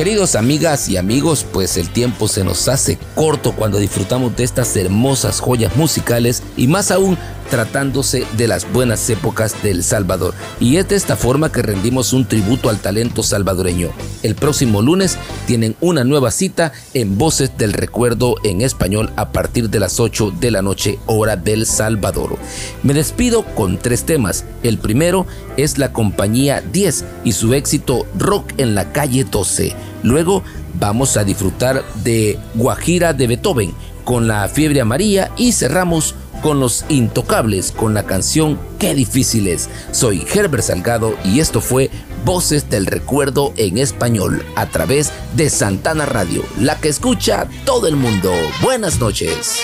Queridos amigas y amigos, pues el tiempo se nos hace corto cuando disfrutamos de estas hermosas joyas musicales y más aún tratándose de las buenas épocas del Salvador. Y es de esta forma que rendimos un tributo al talento salvadoreño. El próximo lunes tienen una nueva cita en Voces del Recuerdo en español a partir de las 8 de la noche hora del Salvador. Me despido con tres temas. El primero es la compañía 10 y su éxito Rock en la calle 12. Luego vamos a disfrutar de Guajira de Beethoven con la fiebre amarilla y cerramos con los intocables con la canción Qué difícil es. Soy Herbert Salgado y esto fue Voces del Recuerdo en español a través de Santana Radio, la que escucha todo el mundo. Buenas noches.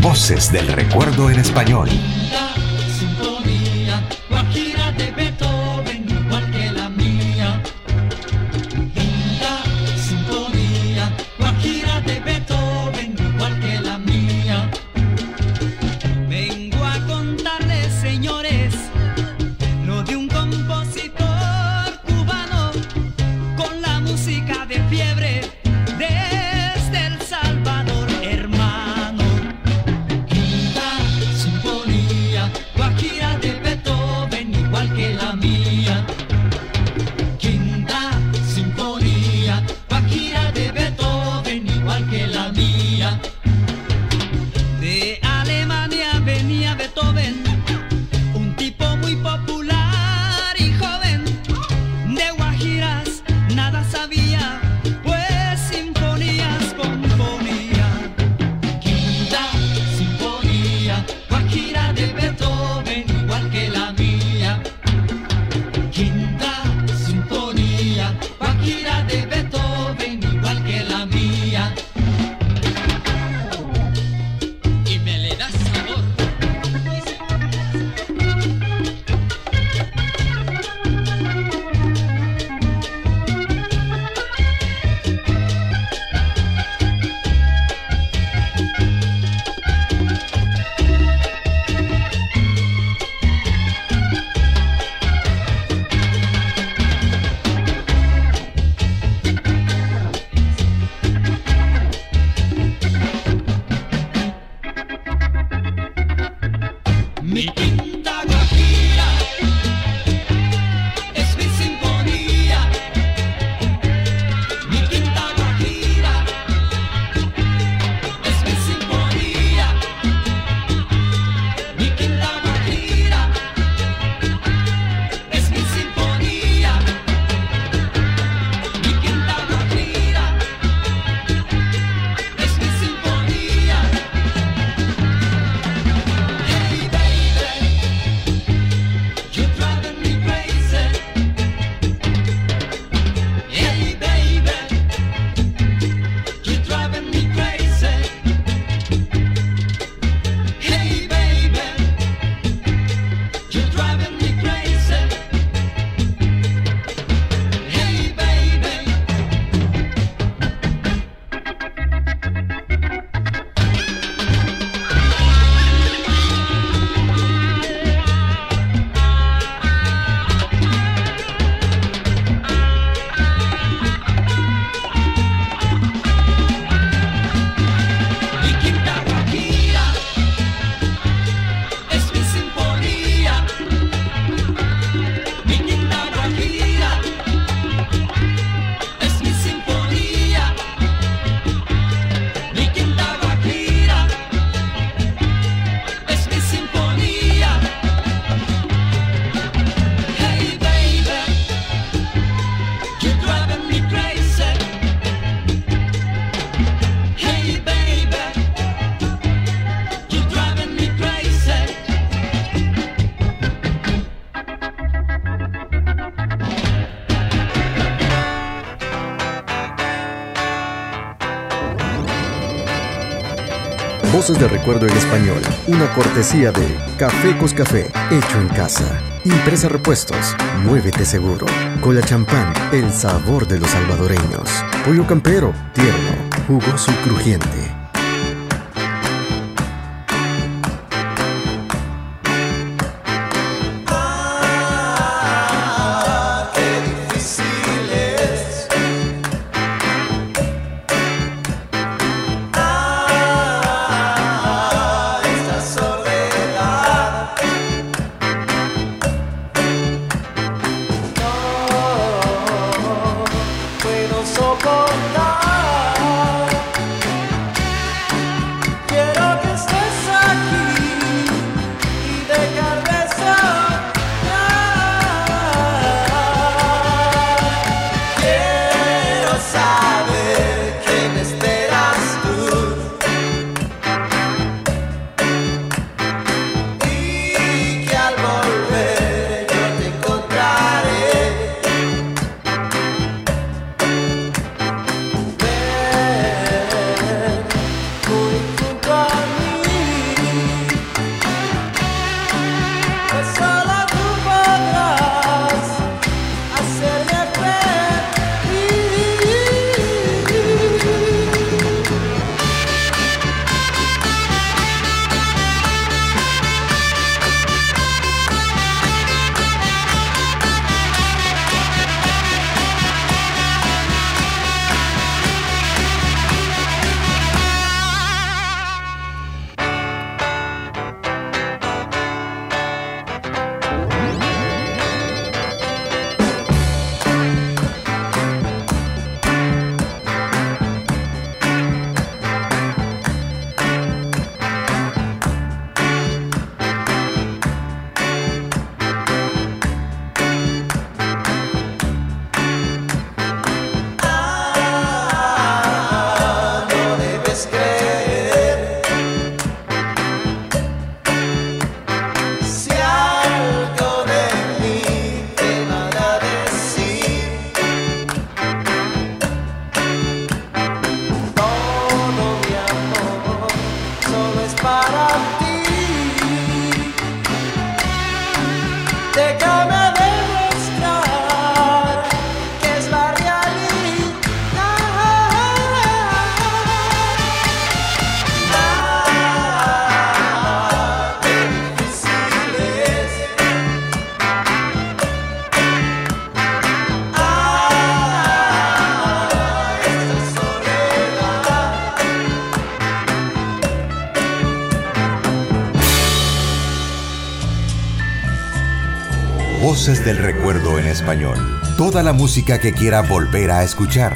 Voces del Recuerdo en Español. De recuerdo en español. Una cortesía de Café Coscafé, hecho en casa. Impresa Repuestos, muévete seguro. Cola champán, el sabor de los salvadoreños. Pollo campero, tierno, jugoso y crujiente. Español. Toda la música que quiera volver a escuchar.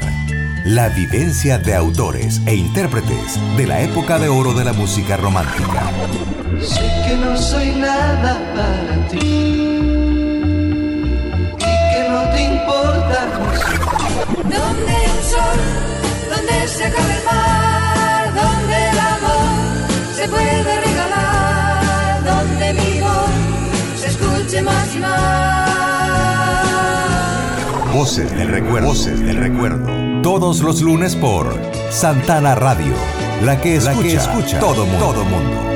La vivencia de autores e intérpretes de la época de oro de la música romántica. Sé que no soy nada para ti y que no te importa Donde el sol, donde se acaba el mar, donde el amor se puede regalar, donde mi voz se escuche más y más. Voces del recuerdo. Voces del recuerdo. Todos los lunes por Santana Radio. La que escucha, todo mundo. Todo mundo.